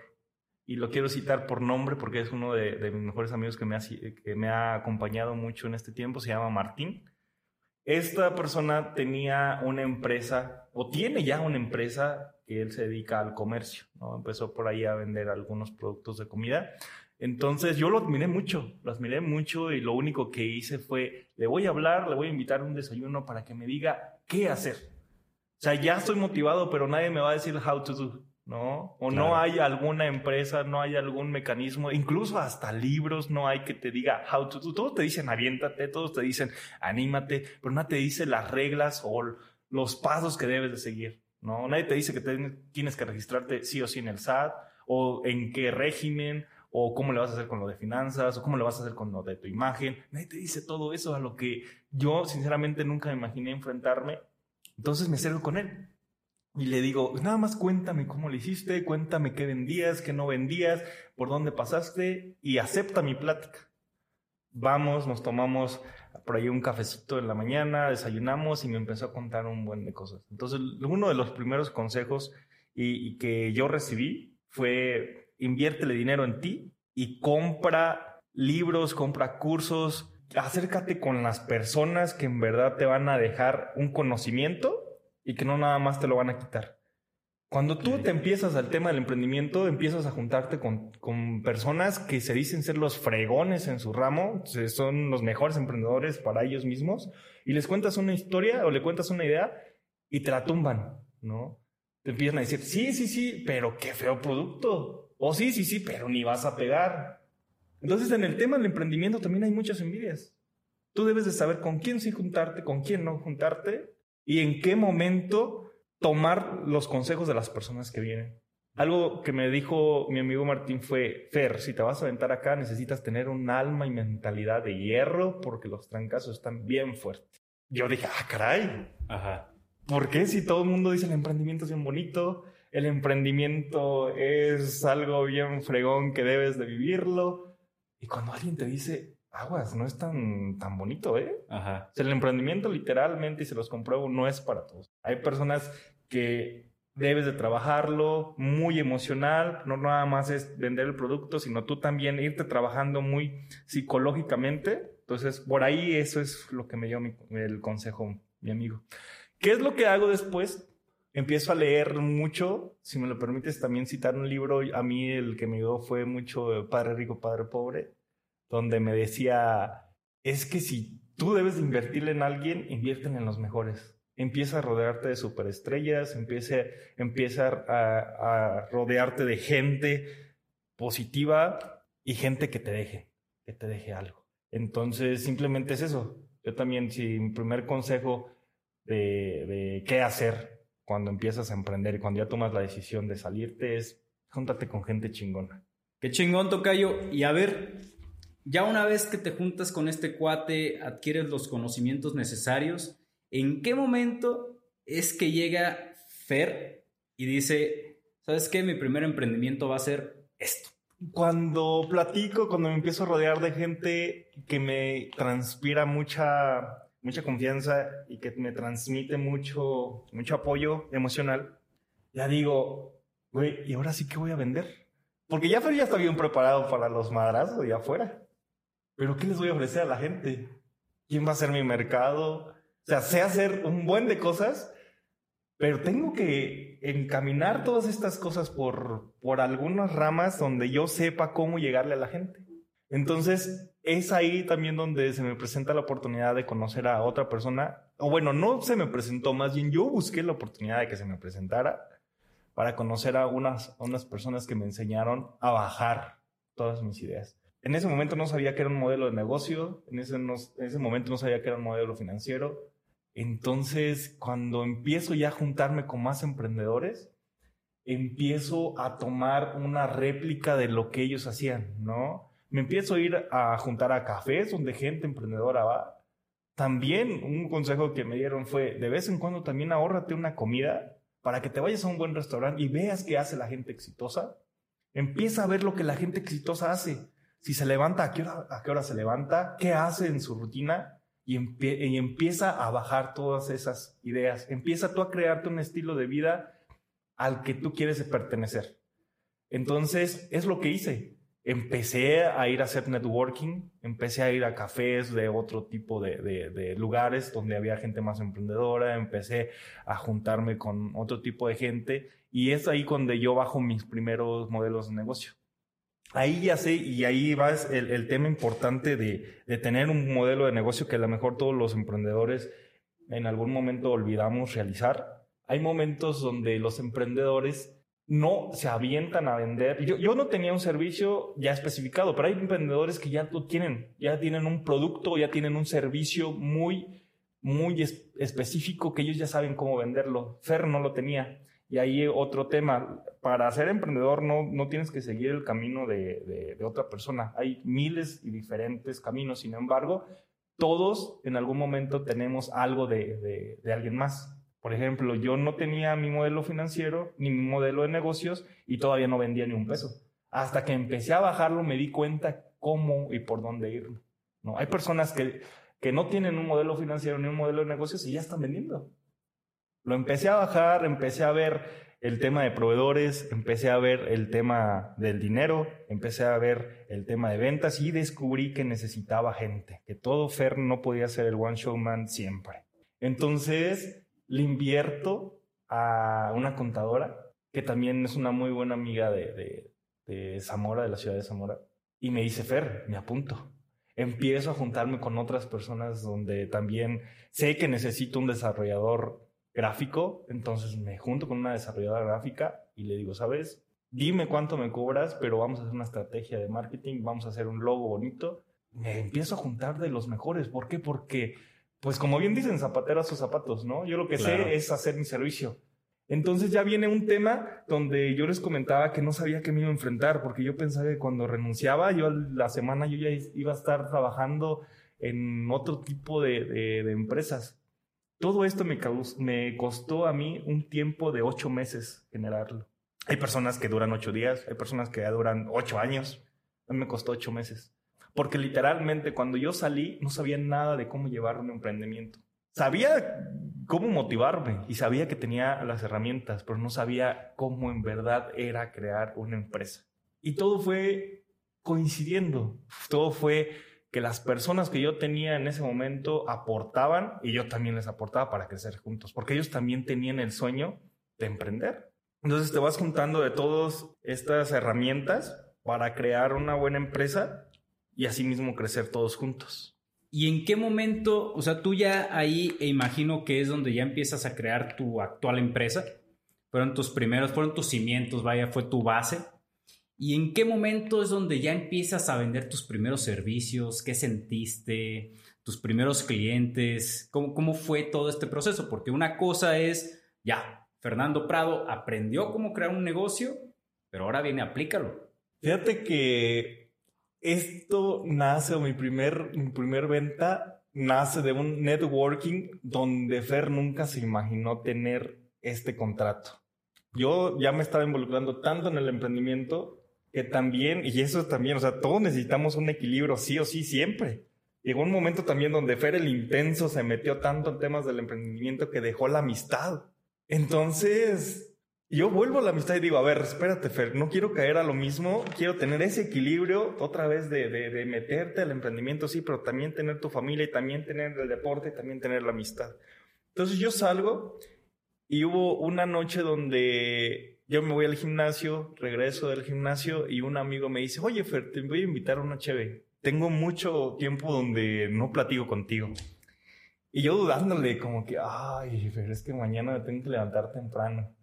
S1: y lo quiero citar por nombre porque es uno de, mis mejores amigos que me, ha, que me ha acompañado mucho en este tiempo, se llama Martín. Esta persona tenía una empresa, o tiene ya una empresa que él se dedica al comercio, ¿no? Empezó por ahí a vender algunos productos de comida. Entonces yo lo admiré mucho, lo admiré mucho y lo único que hice fue, le voy a hablar, le voy a invitar a un desayuno para que me diga qué hacer. O sea, ya estoy motivado, pero nadie me va a decir how to do. ¿No? O no hay alguna empresa, no hay algún mecanismo, incluso hasta libros no hay que te diga how to do. Todos te dicen aviéntate, todos te dicen anímate, pero nadie te dice las reglas o los pasos que debes de seguir, ¿no? Nadie te dice que tienes que registrarte sí o sí en el SAT o en qué régimen o cómo le vas a hacer con lo de finanzas o cómo le vas a hacer con lo de tu imagen. Nadie te dice todo eso a lo que yo sinceramente nunca me imaginé enfrentarme. Entonces me acerco con él y le digo, nada más cuéntame cómo lo hiciste, cuéntame qué vendías, qué no vendías, por dónde pasaste y acepta mi plática. Vamos, nos tomamos por ahí un cafecito en la mañana, desayunamos y me empezó a contar un buen de cosas. Entonces, uno de los primeros consejos y, que yo recibí fue inviértele dinero en ti y compra libros, compra cursos, acércate con las personas que en verdad te van a dejar un conocimiento y que no nada más te lo van a quitar. Cuando tú te empiezas al tema del emprendimiento, empiezas a juntarte con, con, personas que se dicen ser los fregones en su ramo, son los mejores emprendedores para ellos mismos, y les cuentas una historia o le cuentas una idea y te la tumban, ¿no? Te empiezan a decir, sí, sí, sí, pero qué feo producto. O sí, sí, sí, pero ni vas a pegar. Entonces, en el tema del emprendimiento también hay muchas envidias. Tú debes de saber con quién sí juntarte, con quién no juntarte, y en qué momento tomar los consejos de las personas que vienen. Algo que me dijo mi amigo Martín fue, Fer, si te vas a aventar acá necesitas tener un alma y mentalidad de hierro porque los trancazos están bien fuertes. Yo dije, ah, caray. Ajá. ¿Por qué si todo el mundo dice el emprendimiento es bien bonito? El emprendimiento es algo bien fregón que debes de vivirlo. Y cuando alguien te dice, aguas, no es tan, tan bonito, ¿eh? Ajá. el emprendimiento literalmente, y se los compruebo, no es para todos. Hay personas que debes de trabajarlo muy emocional, no nada más es vender el producto, sino tú también irte trabajando muy psicológicamente. Entonces, por ahí eso es lo que me dio el consejo, mi amigo. ¿Qué es lo que hago después? Empiezo a leer mucho, si me lo permites también citar un libro, a mí el que me dio fue mucho Padre Rico, Padre Pobre, donde me decía, es que si tú debes de invertirle en alguien, invierten en los mejores. Empieza a rodearte de superestrellas, empieza, empieza a, a rodearte de gente positiva y gente que te deje, que te deje algo. Entonces, simplemente es eso. Yo también, si mi primer consejo de, de, qué hacer cuando empiezas a emprender y cuando ya tomas la decisión de salirte es júntate con gente chingona
S2: Qué chingón, Tocayo. Y a ver, ya una vez que te juntas con este cuate, adquieres los conocimientos necesarios, ¿en qué momento es que llega Fer y dice, ¿sabes qué? Mi primer emprendimiento va a ser esto.
S1: Cuando platico, cuando me empiezo a rodear de gente que me transpira mucha, mucha confianza y que me transmite mucho, mucho apoyo emocional, ya digo, güey, ¿y ahora sí que voy a vender? Porque ya Fer ya está bien preparado para los madrazos de afuera. Pero ¿qué les voy a ofrecer a la gente? ¿Quién va a ser mi mercado? O sea, sé hacer un buen de cosas, pero tengo que encaminar todas estas cosas por, por algunas ramas donde yo sepa cómo llegarle a la gente. Entonces, es ahí también donde se me presenta la oportunidad de conocer a otra persona. O bueno, no se me presentó, más bien yo busqué la oportunidad de que se me presentara para conocer a unas, a unas personas que me enseñaron a bajar todas mis ideas. En ese momento no sabía que era un modelo de negocio, en ese, en ese momento no sabía que era un modelo financiero. Entonces, cuando empiezo ya a juntarme con más emprendedores, empiezo a tomar una réplica de lo que ellos hacían, ¿no? Me empiezo a ir a juntar a cafés donde gente emprendedora va. También un consejo que me dieron fue, de vez en cuando también ahórrate una comida para que te vayas a un buen restaurante y veas qué hace la gente exitosa. Empieza a ver lo que la gente exitosa hace si se levanta, ¿a qué hora, a qué hora se levanta? ¿Qué hace en su rutina? Y, empieza a bajar todas esas ideas. Empieza tú a crearte un estilo de vida al que tú quieres pertenecer. Entonces, es lo que hice. Empecé a ir a hacer networking, empecé a ir a cafés de otro tipo de, de, de lugares donde había gente más emprendedora, empecé a juntarme con otro tipo de gente y es ahí donde yo bajo mis primeros modelos de negocio ahí ya sé, y ahí va el, el tema importante de, de, tener un modelo de negocio que a lo mejor todos los emprendedores en algún momento olvidamos realizar. Hay momentos donde los emprendedores no se avientan a vender. Yo, yo no tenía un servicio ya especificado, pero hay emprendedores que ya lo tienen, ya tienen un producto, ya tienen un servicio muy, muy específico que ellos ya saben cómo venderlo. Fer no lo tenía. Y ahí otro tema, para ser emprendedor no, no tienes que seguir el camino de, de, otra persona. Hay miles y diferentes caminos, sin embargo, todos en algún momento tenemos algo de, de, alguien más. Por ejemplo, yo no tenía mi modelo financiero ni mi modelo de negocios y todavía no vendía ni un peso. Hasta que empecé a bajarlo me di cuenta cómo y por dónde ir. ¿no? Hay personas que, que no tienen un modelo financiero ni un modelo de negocios y ya están vendiendo. Lo empecé a bajar, empecé a ver el tema de proveedores, empecé a ver el tema del dinero, empecé a ver el tema de ventas y descubrí que necesitaba gente, que todo Fer no podía ser el one show man siempre. Entonces le invierto a una contadora que también es una muy buena amiga de, de Zamora, de la ciudad de Zamora, y me dice, Fer, me apunto. Empiezo a juntarme con otras personas donde también sé que necesito un desarrollador gráfico, entonces me junto con una desarrolladora gráfica y le digo, ¿sabes? Dime cuánto me cobras, pero vamos a hacer una estrategia de marketing, vamos a hacer un logo bonito. Me empiezo a juntar de los mejores. ¿Por qué? Porque, pues como bien dicen, zapatero a sus zapatos, ¿no? Yo lo que sé es hacer mi servicio. Entonces ya viene un tema donde yo les comentaba que no sabía qué me iba a enfrentar, porque yo pensaba que cuando renunciaba, yo la semana yo ya iba a estar trabajando en otro tipo de, de, de empresas. Todo esto me, me costó a mí un tiempo de ocho meses generarlo. Hay personas que duran ocho días, hay personas que duran ocho años. A mí me costó ocho meses. Porque literalmente cuando yo salí no sabía nada de cómo llevar un emprendimiento. Sabía cómo motivarme y sabía que tenía las herramientas, pero no sabía cómo en verdad era crear una empresa. Y todo fue coincidiendo. Todo fue que las personas que yo tenía en ese momento aportaban y yo también les aportaba para crecer juntos, porque ellos también tenían el sueño de emprender. Entonces te vas juntando de todas estas herramientas para crear una buena empresa y asimismo crecer todos juntos.
S2: ¿Y en qué momento, o sea, tú ya ahí e imagino que es donde ya empiezas a crear tu actual empresa? Fueron tus primeros, fueron tus cimientos, vaya, fue tu base. ¿Y en qué momento es donde ya empiezas a vender tus primeros servicios? ¿Qué sentiste? ¿Tus primeros clientes? ¿Cómo, cómo fue todo este proceso? Porque una cosa es, ya, Fernando Prado aprendió cómo crear un negocio, pero ahora viene, aplícalo.
S1: Fíjate que esto nace, o mi primer, mi primer venta nace de un networking donde Fer nunca se imaginó tener este contrato. Yo ya me estaba involucrando tanto en el emprendimiento que también, y eso también, o sea, todos necesitamos un equilibrio, sí o sí, siempre. Llegó un momento también donde Fer el intenso se metió tanto en temas del emprendimiento que dejó la amistad. Entonces, yo vuelvo a la amistad y digo, a ver, espérate, Fer, no quiero caer a lo mismo, quiero tener ese equilibrio otra vez de, de, meterte al emprendimiento, sí, pero también tener tu familia y también tener el deporte y también tener la amistad. Entonces yo salgo y hubo una noche donde yo me voy al gimnasio, regreso del gimnasio y un amigo me dice, oye, Fer, te voy a invitar a una cheve. Tengo mucho tiempo donde no platico contigo. Y yo dudándole, como que, ay, Fer, es que mañana tengo que levantar temprano.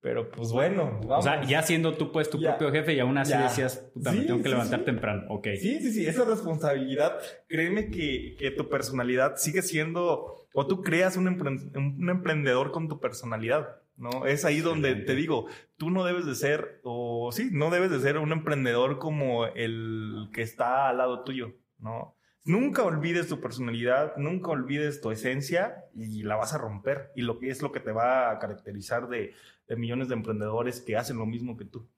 S1: Pero pues bueno,
S2: vamos. O sea, ya siendo tú pues tu propio jefe y aún así decías, puta, me tengo que levantar temprano. Ok.
S1: Sí, sí, sí, esa responsabilidad, créeme que, que tu personalidad sigue siendo, o tú creas un, un emprendedor con tu personalidad, ¿no? Es ahí donde te digo, tú no debes de ser, o sí, no debes de ser un emprendedor como el que está al lado tuyo, ¿no? Nunca olvides tu personalidad, nunca olvides tu esencia y la vas a romper. Y lo que es lo que te va a caracterizar de, millones de emprendedores que hacen lo mismo que tú.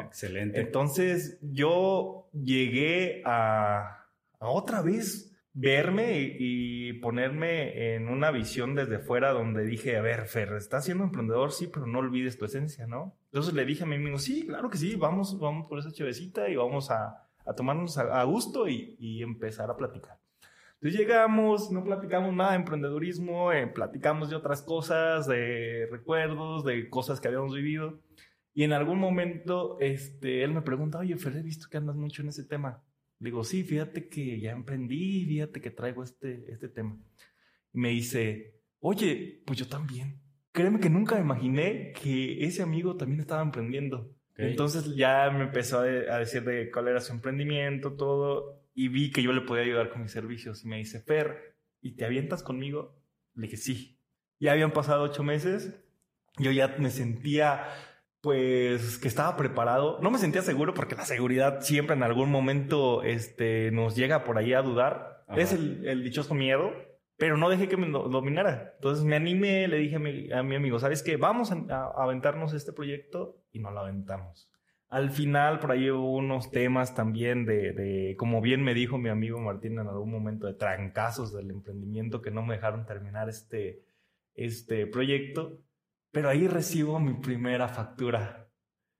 S2: Excelente.
S1: Entonces yo llegué a, otra vez verme y, ponerme en una visión desde fuera donde dije, a ver, Fer, estás siendo emprendedor, sí, pero no olvides tu esencia, ¿no? Entonces le dije a mi amigo, sí, claro que sí, vamos, vamos por esa chevecita y vamos a, a tomarnos a, gusto y, empezar a platicar. Entonces llegamos, no platicamos nada de emprendedurismo, eh, platicamos de otras cosas, de recuerdos, de cosas que habíamos vivido. Y en algún momento este, él me pregunta, oye, Fer, he visto que andas mucho en ese tema. Digo, sí, fíjate que ya emprendí, fíjate que traigo este, este tema. Y me dice, oye, pues yo también. Créeme que nunca imaginé que ese amigo también estaba emprendiendo. Entonces ya me empezó a, decir de cuál era su emprendimiento, todo, y vi que yo le podía ayudar con mis servicios. Y me dice, Fer, ¿y te avientas conmigo? Le dije, sí. Ya habían pasado ocho meses, yo ya me sentía, pues, que estaba preparado. No me sentía seguro porque la seguridad siempre en algún momento este, nos llega por ahí a dudar. Es el, el dichoso miedo pero no dejé que me dominara. Entonces me animé, le dije a mi, amigo, ¿sabes qué? Vamos a, aventarnos este proyecto y no lo aventamos. Al final, por ahí hubo unos temas también de, de, como bien me dijo mi amigo Martín en algún momento, de trancazos del emprendimiento que no me dejaron terminar este, este proyecto. Pero ahí recibo mi primera factura.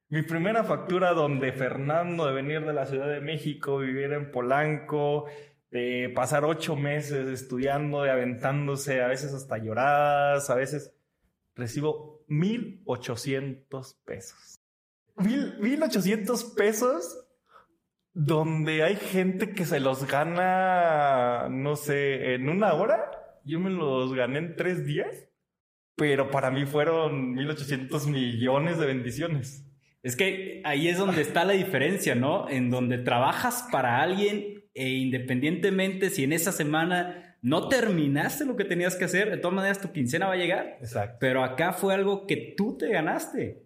S1: Mi primera factura donde Fernando de venir de la Ciudad de México, vivir en Polanco, de pasar ocho meses estudiando, de aventándose, a veces hasta lloradas, a veces recibo mil ochocientos pesos. Mil, mil ochocientos pesos donde hay gente que se los gana, no sé, en una hora. Yo me los gané en tres días, pero para mí fueron mil ochocientos millones de bendiciones.
S2: Es que ahí es donde está la diferencia, ¿no? En donde trabajas para alguien e independientemente si en esa semana no terminaste lo que tenías que hacer, de todas maneras tu quincena va a llegar.
S1: Exacto.
S2: Pero acá fue algo que tú te ganaste.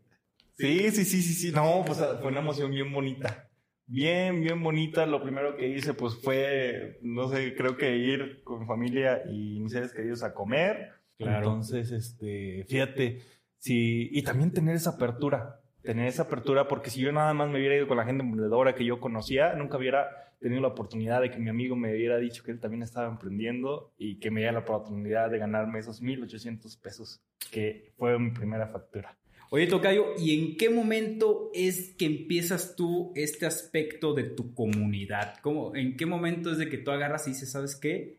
S1: Sí, sí, sí, sí, sí. No, pues fue una emoción bien bonita. Bien, bien bonita. Lo primero que hice, pues fue, no sé, creo que ir con mi familia y mis seres queridos a comer. Claro. Entonces, este, fíjate, sí, y también tener esa apertura tener esa apertura, porque si yo nada más me hubiera ido con la gente emprendedora que yo conocía, nunca hubiera tenido la oportunidad de que mi amigo me hubiera dicho que él también estaba emprendiendo y que me diera la oportunidad de ganarme esos 1.800 pesos, que fue mi primera factura.
S2: Oye, Tocayo, ¿y en qué momento es que empiezas tú este aspecto de tu comunidad? ¿Cómo, ¿En qué momento es de que tú agarras y dices, ¿sabes qué?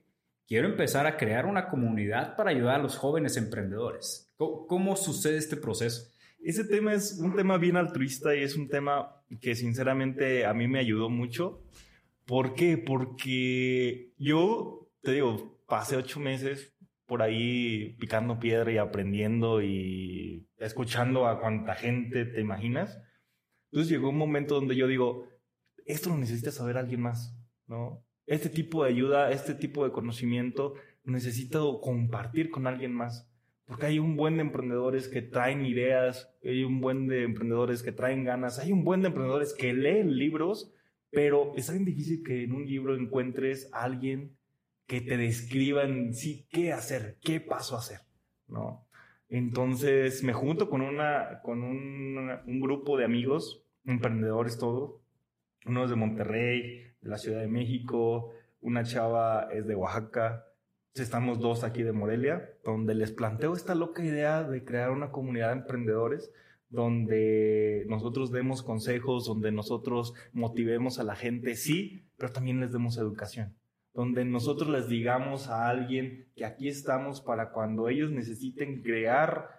S2: Quiero empezar a crear una comunidad para ayudar a los jóvenes emprendedores. cómo sucede este proceso?
S1: Ese tema es un tema bien altruista y es un tema que sinceramente a mí me ayudó mucho. ¿Por qué? Porque yo, te digo, pasé ocho meses por ahí picando piedra y aprendiendo y escuchando a cuánta gente te imaginas. Entonces llegó un momento donde yo digo, esto lo necesita saber alguien más, ¿no? Este tipo de ayuda, este tipo de conocimiento, necesito compartir con alguien más porque hay un buen de emprendedores que traen ideas, hay un buen de emprendedores que traen ganas, hay un buen de emprendedores que leen libros, pero es bien difícil que en un libro encuentres a alguien que te describa en sí qué hacer, qué paso hacer, ¿no? Entonces me junto con, una, con un, un grupo de amigos, emprendedores todos, unos de Monterrey, la Ciudad de México, una chava es de Oaxaca, estamos dos aquí de Morelia, donde les planteo esta loca idea de crear una comunidad de emprendedores donde nosotros demos consejos, donde nosotros motivemos a la gente, sí, pero también les demos educación, donde nosotros les digamos a alguien que aquí estamos para cuando ellos necesiten crear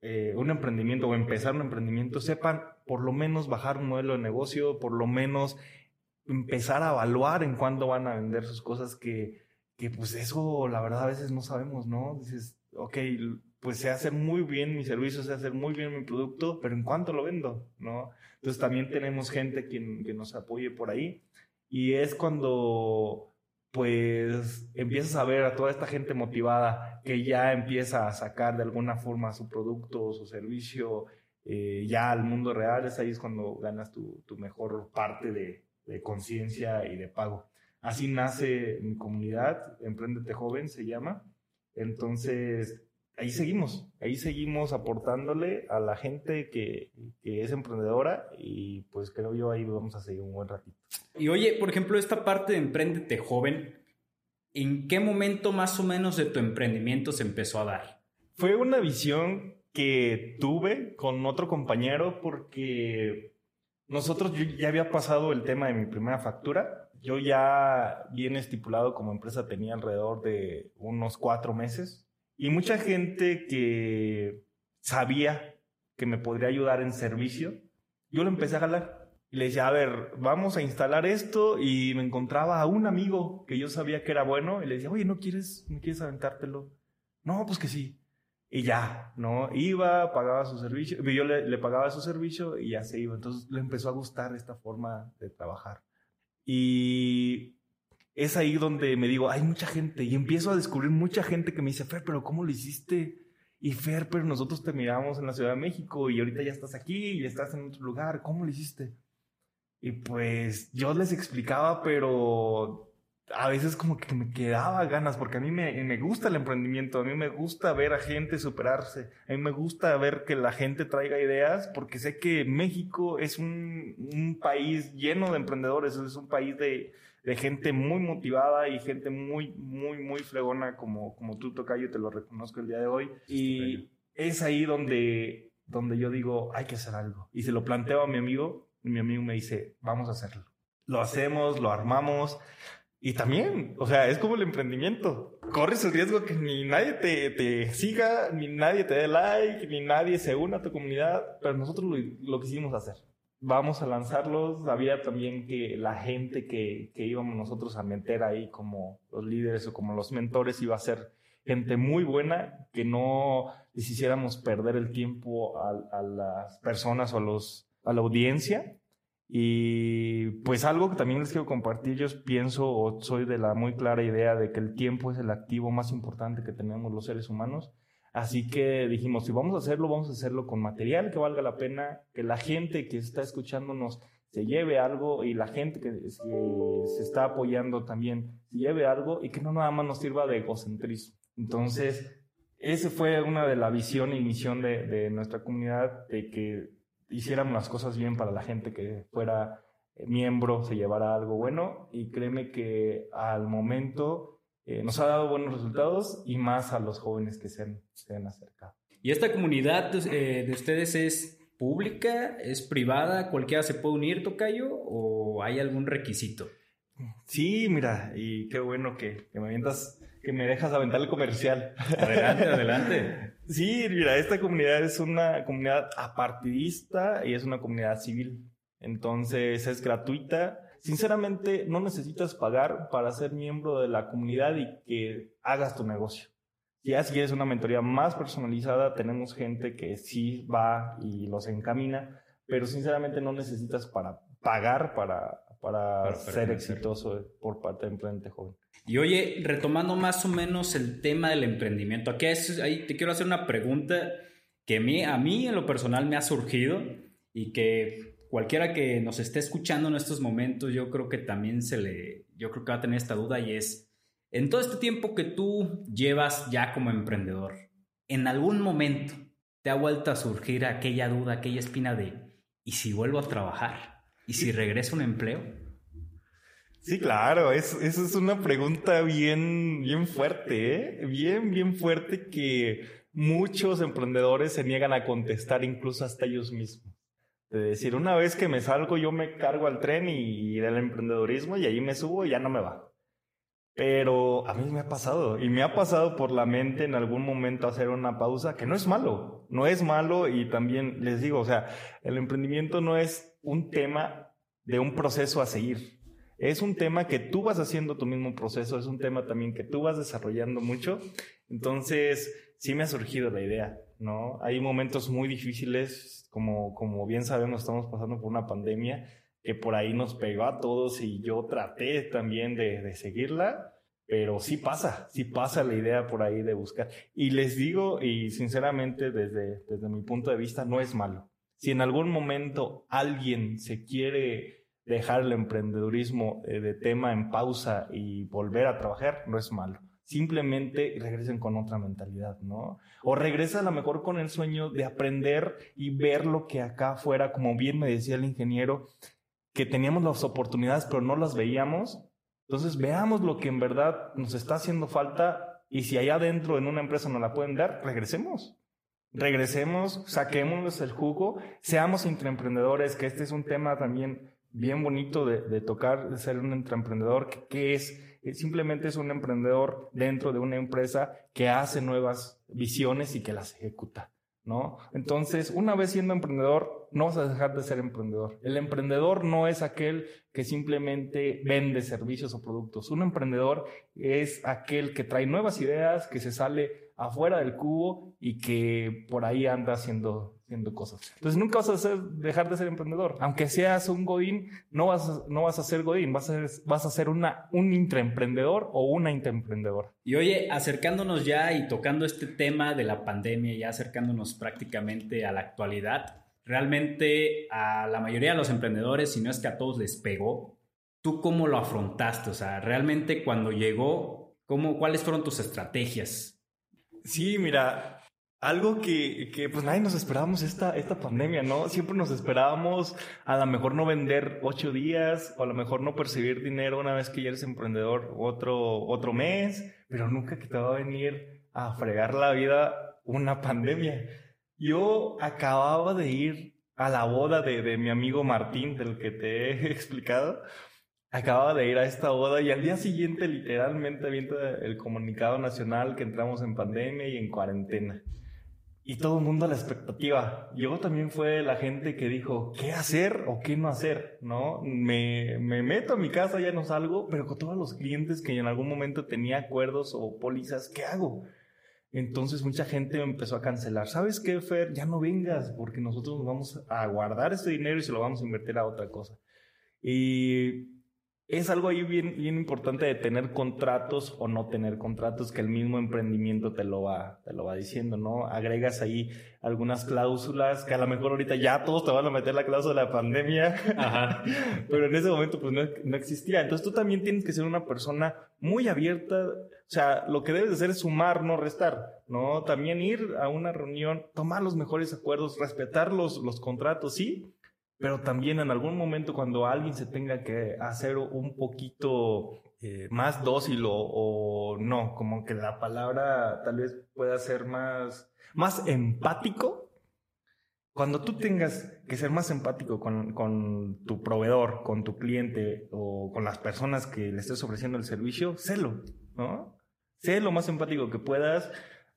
S1: eh, un emprendimiento o empezar un emprendimiento, sepan por lo menos bajar un modelo de negocio, por lo menos empezar a evaluar en cuándo van a vender sus cosas que, que pues eso la verdad a veces no sabemos, ¿no? Dices, ok, pues sé hacer muy bien mi servicio, sé hacer muy bien mi producto, pero ¿en cuánto lo vendo? ¿No? Entonces también tenemos gente quien, que nos apoye por ahí y es cuando pues empiezas a ver a toda esta gente motivada que ya empieza a sacar de alguna forma su producto o su servicio eh, ya al mundo real, es ahí es cuando ganas tu, tu mejor parte de, de conciencia y de pago. Así nace mi comunidad, Emprendete Joven se llama. Entonces, ahí seguimos, ahí seguimos aportándole a la gente que, que, es emprendedora y pues creo yo ahí vamos a seguir un buen ratito.
S2: Y oye, por ejemplo, esta parte de Emprendete Joven, ¿en qué momento más o menos de tu emprendimiento se empezó a dar?
S1: Fue una visión que tuve con otro compañero porque nosotros ya había pasado el tema de mi primera factura. Yo ya bien estipulado como empresa tenía alrededor de unos cuatro meses y mucha gente que sabía que me podría ayudar en servicio, yo lo empecé a jalar. Y le decía, a ver, vamos a instalar esto y me encontraba a un amigo que yo sabía que era bueno y le decía, oye, ¿no quieres, ¿no quieres aventártelo? No, pues que sí. Y ya, ¿no? Iba, pagaba su servicio, yo le, le, pagaba su servicio y ya se iba. Entonces le empezó a gustar esta forma de trabajar. Y es ahí donde me digo, hay mucha gente y empiezo a descubrir mucha gente que me dice, Fer, pero ¿cómo lo hiciste? Y Fer, pero nosotros te miramos en la Ciudad de México y ahorita ya estás aquí y estás en otro lugar, ¿cómo lo hiciste? Y pues yo les explicaba, pero a veces como que me quedaba ganas, porque a mí me, me, gusta el emprendimiento, a mí me gusta ver a gente superarse, a mí me gusta ver que la gente traiga ideas, porque sé que México es un, un país lleno de emprendedores, es un país de, de, gente muy motivada y gente muy, muy, muy fregona como, como tú, Tocayo, te lo reconozco el día de hoy. Y es ahí donde, donde yo digo, hay que hacer algo. Y se lo planteo a mi amigo, y mi amigo me dice, vamos a hacerlo. Lo hacemos, lo armamos y también, o sea, es como el emprendimiento. Corres el riesgo que ni nadie te, te siga, ni nadie te dé like, ni nadie se una a tu comunidad, pero nosotros lo, lo quisimos hacer. Vamos a lanzarlos. Había también que la gente que, que íbamos nosotros a meter ahí como los líderes o como los mentores iba a ser gente muy buena, que no les perder el tiempo a, a las personas o a, los, a la audiencia, y pues algo que también les quiero compartir, yo pienso o soy de la muy clara idea de que el tiempo es el activo más importante que tenemos los seres humanos. Así que dijimos, si vamos a hacerlo, vamos a hacerlo con material que valga la pena, que la gente que está escuchándonos se lleve algo y la gente que, se está apoyando también se lleve algo y que no nada más nos sirva de egocentrismo. Entonces, esa fue una de la visión y misión de, de nuestra comunidad, de que hiciéramos las cosas bien para la gente que fuera eh, miembro, se llevara algo bueno y créeme que al momento eh, nos ha dado buenos resultados y más a los jóvenes que se han, se han acercado.
S2: ¿Y esta comunidad eh, de ustedes es pública, es privada, cualquiera se puede unir, Tocayo, o hay algún requisito?
S1: Sí, mira, y qué bueno que, que me avientas que me dejas aventar el comercial.
S2: Adelante, adelante.
S1: Sí, mira, esta comunidad es una comunidad apartidista y es una comunidad civil. Entonces es gratuita. Sinceramente, no necesitas pagar para ser miembro de la comunidad y que hagas tu negocio. Ya si quieres una mentoría más personalizada, tenemos gente que sí va y los encamina, pero sinceramente no necesitas para pagar para, para, ser exitoso por parte de Emprendente Joven.
S2: Y oye, retomando más o menos el tema del emprendimiento, aquí te quiero hacer una pregunta que a mí, a mí en lo personal me ha surgido y que cualquiera que nos esté escuchando en estos momentos, yo creo que también se le, yo creo que va a tener esta duda y es, en todo este tiempo que tú llevas ya como emprendedor, en algún momento te ha vuelto a surgir aquella duda, aquella espina de, ¿y si vuelvo a trabajar? ¿Y si regreso a un empleo?
S1: Sí, claro, esa es una pregunta bien, bien fuerte, ¿eh? bien, bien fuerte que muchos emprendedores se niegan a contestar incluso hasta ellos mismos. De decir, una vez que me salgo, yo me cargo al tren y, y del emprendedorismo y ahí me subo y ya no me va. Pero a mí me ha pasado y me ha pasado por la mente en algún momento hacer una pausa, que no es malo, no es malo y también les digo, o sea, el emprendimiento no es un tema de un proceso a seguir. Es un tema que tú vas haciendo tu mismo proceso, es un tema también que tú vas desarrollando mucho. Entonces, sí me ha surgido la idea, ¿no? Hay momentos muy difíciles, como, como bien sabemos, estamos pasando por una pandemia que por ahí nos pegó a todos y yo traté también de, seguirla, pero sí pasa, sí pasa la idea por ahí de buscar. Y les digo, y sinceramente desde, desde mi punto de vista, no es malo. Si en algún momento alguien se quiere dejar el emprendedurismo eh, de tema en pausa y volver a trabajar, no es malo. Simplemente regresen con otra mentalidad, ¿no? O regresa a lo mejor con el sueño de aprender y ver lo que acá afuera, como bien me decía el ingeniero, que teníamos las oportunidades pero no las veíamos. Entonces veamos lo que en verdad nos está haciendo falta y si allá adentro en una empresa nos la pueden dar, regresemos. Regresemos, saquémonos el jugo, seamos intraemprendedores, que este es un tema también bien bonito de, tocar, de ser un intraemprendedor, que, es, simplemente es un emprendedor dentro de una empresa que hace nuevas visiones y que las ejecuta. ¿no? Entonces, una vez siendo emprendedor, no vas a dejar de ser emprendedor. El emprendedor no es aquel que simplemente vende servicios o productos. Un emprendedor es aquel que trae nuevas ideas, que se sale afuera del cubo y que por ahí anda haciendo, haciendo cosas. Entonces nunca vas a hacer, dejar de ser emprendedor. Aunque seas un godín, no vas a, no vas a ser godín, vas a ser, vas a ser una, un intraemprendedor o una intraemprendedora.
S2: Y oye, acercándonos ya y tocando este tema de la pandemia, ya acercándonos prácticamente a la actualidad, realmente a la mayoría de los emprendedores, si no es que a todos les pegó, ¿tú cómo lo afrontaste? O sea, realmente cuando llegó, ¿cómo, ¿cuáles fueron tus estrategias?
S1: Sí, mira, algo que, que, pues nadie nos esperábamos esta, esta pandemia, ¿no? Siempre nos esperábamos a lo mejor no vender ocho días o a lo mejor no percibir dinero una vez que ya eres emprendedor otro, otro mes, pero nunca que te va a venir a fregar la vida una pandemia. Yo acababa de ir a la boda de, de mi amigo Martín, del que te he explicado, acababa de ir a esta boda y al día siguiente literalmente avienta el comunicado nacional que entramos en pandemia y en cuarentena. Y todo el mundo a la expectativa. Yo también fue la gente que dijo, ¿qué hacer o qué no hacer? ¿No? Me, me meto a mi casa, ya no salgo, pero con todos los clientes que en algún momento tenía acuerdos o pólizas, ¿qué hago? Entonces mucha gente empezó a cancelar. ¿Sabes qué, Fer? Ya no vengas porque nosotros nos vamos a guardar este dinero y se lo vamos a invertir a otra cosa. Y es algo ahí bien, bien importante de tener contratos o no tener contratos que el mismo emprendimiento te lo va, te lo va diciendo, ¿no? Agregas ahí algunas cláusulas que a lo mejor ahorita ya todos te van a meter la cláusula de la pandemia, pero en ese momento pues no, no, existía. Entonces tú también tienes que ser una persona muy abierta, o sea, lo que debes de hacer es sumar, no restar, ¿no? También ir a una reunión, tomar los mejores acuerdos, respetar los, los contratos, sí, pero también en algún momento cuando alguien se tenga que hacer un poquito eh, más dócil o, no, como que la palabra tal vez pueda ser más, más empático, cuando tú tengas que ser más empático con, con, tu proveedor, con tu cliente o con las personas que le estés ofreciendo el servicio, sélo, ¿no? Sé lo más empático que puedas,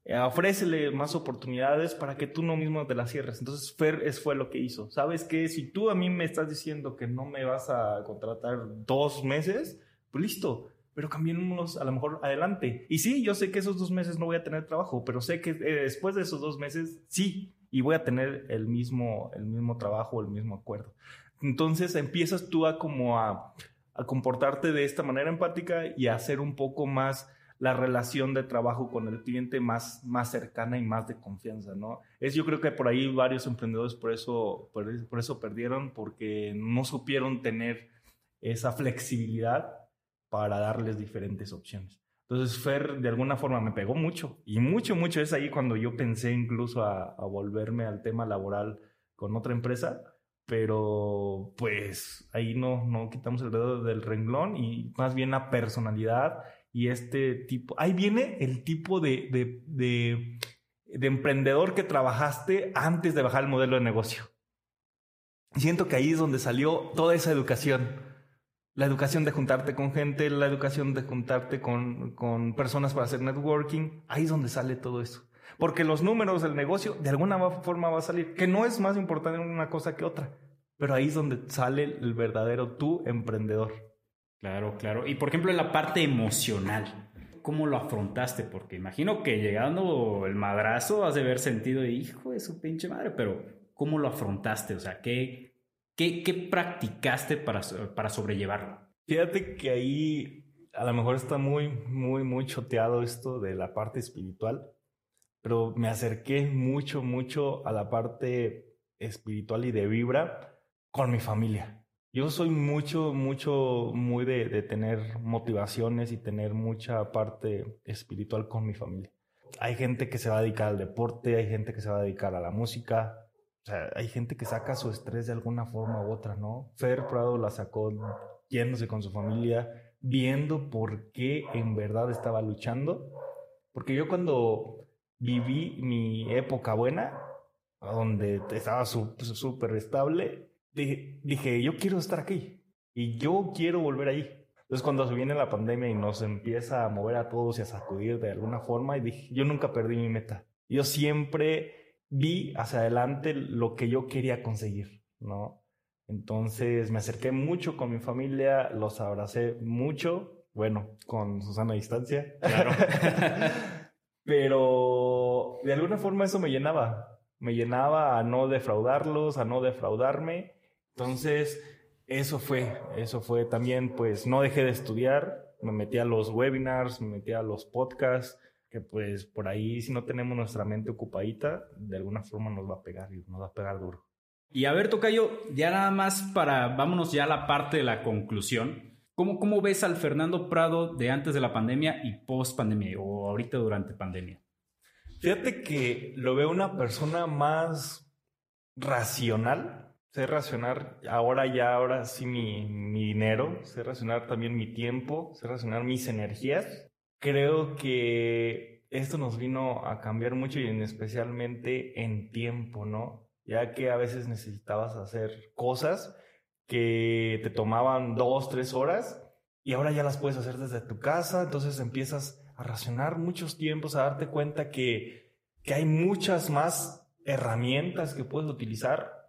S1: eh, ofrécele más oportunidades para que tú no mismo te las cierres. Entonces Fer es, fue lo que hizo. ¿Sabes qué? Si tú a mí me estás diciendo que no me vas a contratar dos meses, pues listo, pero cambiemos a lo mejor adelante. Y sí, yo sé que esos dos meses no voy a tener trabajo, pero sé que eh, después de esos dos meses sí, y voy a tener el mismo, el mismo trabajo, el mismo acuerdo. Entonces empiezas tú a como a, a comportarte de esta manera empática y a hacer un poco más la relación de trabajo con el cliente más, más cercana y más de confianza, ¿no? Es, yo creo que por ahí varios emprendedores por eso, por, por eso perdieron, porque no supieron tener esa flexibilidad para darles diferentes opciones. Entonces Fer de alguna forma me pegó mucho y mucho, mucho es ahí cuando yo pensé incluso a, a volverme al tema laboral con otra empresa, pero pues ahí no, no quitamos el dedo del renglón y más bien la personalidad y este tipo, ahí viene el tipo de, de, de, de emprendedor que trabajaste antes de bajar el modelo de negocio. Siento que ahí es donde salió toda esa educación la educación de juntarte con gente, la educación de juntarte con, con, personas para hacer networking, ahí es donde sale todo eso. Porque los números del negocio de alguna forma va a salir, que no es más importante una cosa que otra, pero ahí es donde sale el verdadero tú emprendedor.
S2: Claro, claro. Y por ejemplo, en la parte emocional, ¿cómo lo afrontaste? Porque imagino que llegando el madrazo has de haber sentido, hijo de su pinche madre, pero ¿cómo lo afrontaste? O sea, ¿qué, ¿Qué, qué practicaste para, para sobrellevarlo?
S1: Fíjate que ahí a lo mejor está muy, muy, muy choteado esto de la parte espiritual, pero me acerqué mucho, mucho a la parte espiritual y de vibra con mi familia. Yo soy mucho, mucho, muy de, de tener motivaciones y tener mucha parte espiritual con mi familia. Hay gente que se va a dedicar al deporte, hay gente que se va a dedicar a la música, o sea, hay gente que saca su estrés de alguna forma u otra, ¿no? Fer Prado la sacó yéndose con su familia, viendo por qué en verdad estaba luchando. Porque yo cuando viví mi época buena, donde estaba súper estable, dije, dije, yo quiero estar aquí y yo quiero volver ahí. Entonces cuando se viene la pandemia y nos empieza a mover a todos y a sacudir de alguna forma, y dije, yo nunca perdí mi meta. Yo siempre vi hacia adelante lo que yo quería conseguir, ¿no? Entonces me acerqué mucho con mi familia, los abracé mucho, bueno, con Susana a distancia, claro. Pero de alguna forma eso me llenaba, me llenaba a no defraudarlos, a no defraudarme. Entonces, eso fue, eso fue también, pues no dejé de estudiar, me metí a los webinars, me metí a los podcasts, que pues por ahí si no tenemos nuestra mente ocupadita, de alguna forma nos va a pegar y nos va a pegar duro.
S2: Y a ver, Tocayo, ya nada más para, vámonos ya a la parte de la conclusión. ¿Cómo, cómo ves al Fernando Prado de antes de la pandemia y post pandemia o ahorita durante pandemia?
S1: Fíjate que lo veo una persona más racional, sé racionar ahora ya, ahora sí mi, mi dinero, sé racionar también mi tiempo, sé racionar mis energías creo que esto nos vino a cambiar mucho y en especialmente en tiempo, ¿no? Ya que a veces necesitabas hacer cosas que te tomaban dos, tres horas y ahora ya las puedes hacer desde tu casa, entonces empiezas a racionar muchos tiempos, a darte cuenta que, que hay muchas más herramientas que puedes utilizar.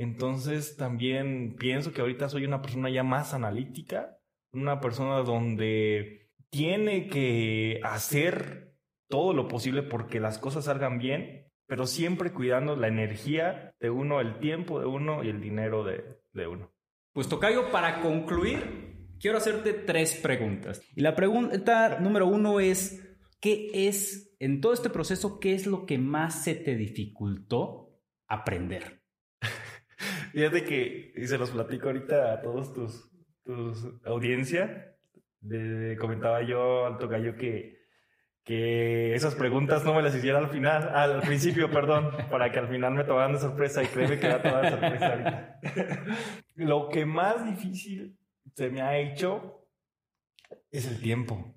S1: Entonces también pienso que ahorita soy una persona ya más analítica, una persona donde tiene que hacer todo lo posible porque las cosas salgan bien, pero siempre cuidando la energía de uno, el tiempo de uno y el dinero de, de uno.
S2: Pues Tocayo, para concluir, quiero hacerte tres preguntas. Y la pregunta número uno es, ¿qué es, en todo este proceso, qué es lo que más se te dificultó aprender?
S1: Fíjate que, y se los platico ahorita a todos tus, tus audiencia, de, comentaba yo al tocayo que, que esas preguntas no me las hiciera al final, al principio, perdón, para que al final me tomaran de sorpresa y créeme que va a tomar de sorpresa ahorita. Lo que más difícil se me ha hecho es el tiempo.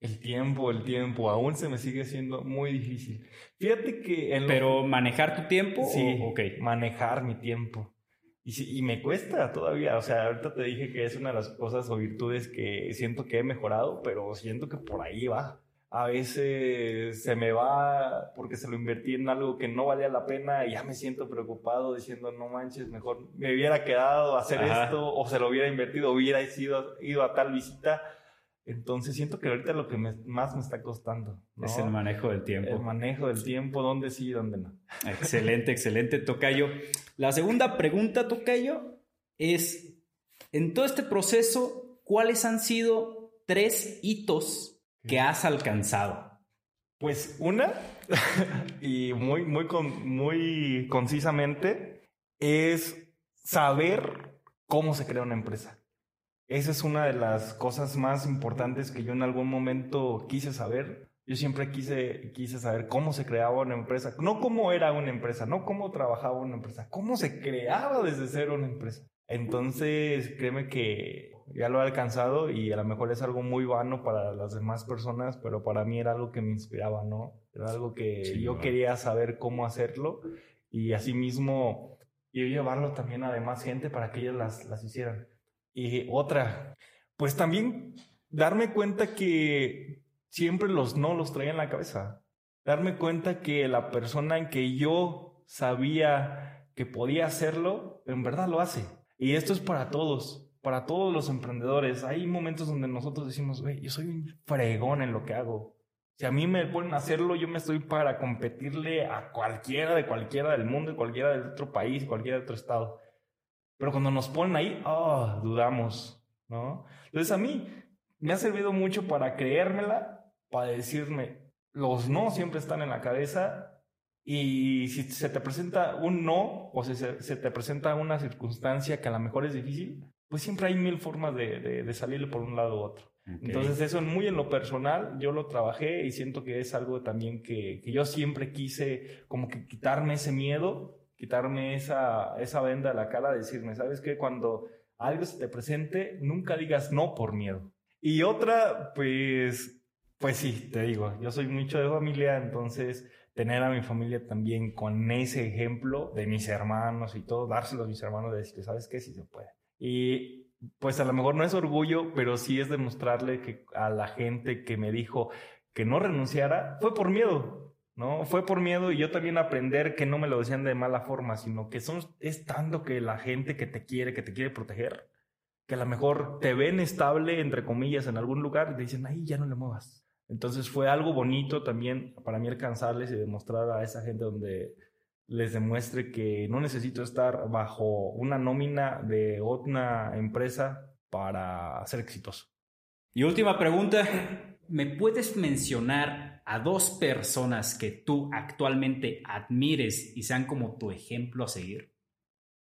S1: El tiempo, el tiempo, aún se me sigue siendo muy difícil. Fíjate que...
S2: Pero manejar tu tiempo.
S1: Sí, ok. Manejar mi tiempo. Y, y me cuesta todavía, o sea, ahorita te dije que es una de las cosas o virtudes que siento que he mejorado, pero siento que por ahí va. A veces se me va porque se lo invertí en algo que no valía la pena y ya me siento preocupado diciendo, no manches, mejor me hubiera quedado a hacer esto o se lo hubiera invertido, hubiera ido, ido a tal visita entonces siento que ahorita lo que más me está costando
S2: es el manejo del tiempo.
S1: El manejo del tiempo, dónde sí y dónde no.
S2: Excelente, excelente, Tocayo. La segunda pregunta, Tocayo, es, en todo este proceso, ¿cuáles han sido tres hitos que has alcanzado?
S1: Pues una, y muy, muy, muy concisamente, es saber cómo se crea una empresa. Esa es una de las cosas más importantes que yo en algún momento quise saber. Yo siempre quise, quise saber cómo se creaba una empresa, no cómo era una empresa, no cómo trabajaba una empresa, cómo se creaba desde cero una empresa. Entonces, créeme que ya lo he alcanzado y a lo mejor es algo muy vano para las demás personas, pero para mí era algo que me inspiraba, ¿no? Era algo que yo quería saber cómo hacerlo y asimismo y llevarlo también a demás gente para que ellas las, las hicieran. Y otra, pues también darme cuenta que siempre los no los traía en la cabeza. Darme cuenta que la persona en que yo sabía que podía hacerlo, en verdad lo hace. Y esto es para todos, para todos los emprendedores. Hay momentos donde nosotros decimos, güey, yo soy un fregón en lo que hago. Si a mí me ponen a hacerlo, yo me estoy para competirle a cualquiera de cualquiera del mundo, cualquiera de otro país, cualquiera de otro estado. Pero cuando nos ponen ahí, oh, dudamos, ¿no? Entonces a mí me ha servido mucho para creérmela, para decirme, los no siempre están en la cabeza y si se te presenta un no o si se, te presenta una circunstancia que a lo mejor es difícil, pues siempre hay mil formas de, de, salirle por un lado u otro. Entonces eso muy en lo personal, yo lo trabajé y siento que es algo también que, que yo siempre quise como que quitarme ese miedo quitarme esa, esa venda de la cara, decirme, ¿sabes qué? Cuando algo se te presente, nunca digas no por miedo. Y otra, pues, pues sí, te digo, yo soy mucho de familia, entonces tener a mi familia también con ese ejemplo de mis hermanos y todo, dárselo a mis hermanos, de ¿sabes qué? Sí se puede. Y pues a lo mejor no es orgullo, pero sí es demostrarle que a la gente que me dijo que no renunciara, fue por miedo. ¿No? Fue por miedo y yo también aprender que no me lo decían de mala forma, sino que son, es tanto que la gente que te quiere, que te quiere proteger, que a lo mejor te ven estable, entre comillas, en algún lugar y te dicen, ahí ya no le muevas. Entonces fue algo bonito también para mí alcanzarles y demostrar a esa gente donde les demuestre que no necesito estar bajo una nómina de otra empresa para ser exitoso.
S2: Y última pregunta, ¿me puedes mencionar a dos personas que tú actualmente admires y sean como tu ejemplo a seguir?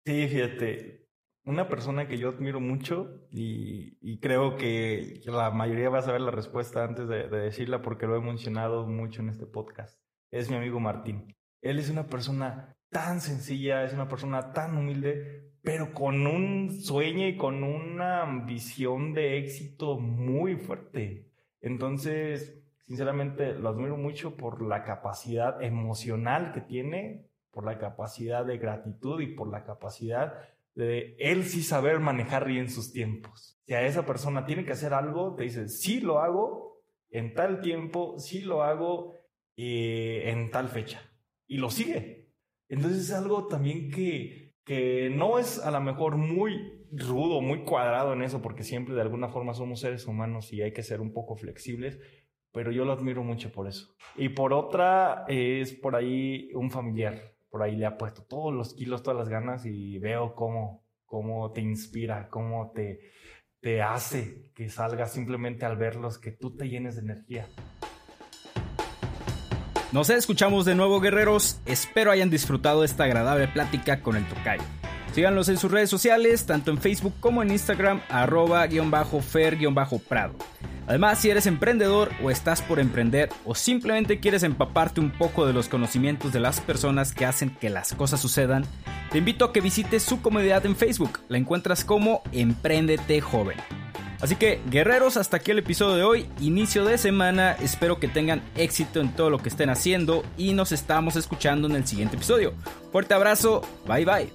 S1: Sí, fíjate, una persona que yo admiro mucho y, creo que la mayoría va a saber la respuesta antes de, decirla porque lo he mencionado mucho en este podcast, es mi amigo Martín. Él es una persona tan sencilla, es una persona tan humilde, pero con un sueño y con una ambición de éxito muy fuerte. Entonces, sinceramente lo admiro mucho por la capacidad emocional que tiene, por la capacidad de gratitud y por la capacidad de él sí saber manejar bien sus tiempos. Si a esa persona tiene que hacer algo, te dice, sí lo hago en tal tiempo, sí lo hago eh, en tal fecha. Y lo sigue. Entonces es algo también que, que no es a lo mejor muy rudo, muy cuadrado en eso, porque siempre de alguna forma somos seres humanos y hay que ser un poco flexibles, pero yo lo admiro mucho por eso. Y por otra es por ahí un familiar, por ahí le ha puesto todos los kilos, todas las ganas y veo cómo, cómo te inspira, cómo te, te hace que salgas simplemente al verlos, que tú te llenes de energía.
S2: Nos escuchamos de nuevo guerreros, espero hayan disfrutado esta agradable plática con el tocayo. Síganlos en sus redes sociales, tanto en Facebook como en Instagram, arroba-fer-prado. Además, si eres emprendedor o estás por emprender o simplemente quieres empaparte un poco de los conocimientos de las personas que hacen que las cosas sucedan, te invito a que visites su comunidad en Facebook. La encuentras como Emprendete Joven. Así que, guerreros, hasta aquí el episodio de hoy, inicio de semana, espero que tengan éxito en todo lo que estén haciendo y nos estamos escuchando en el siguiente episodio. Fuerte abrazo, bye bye.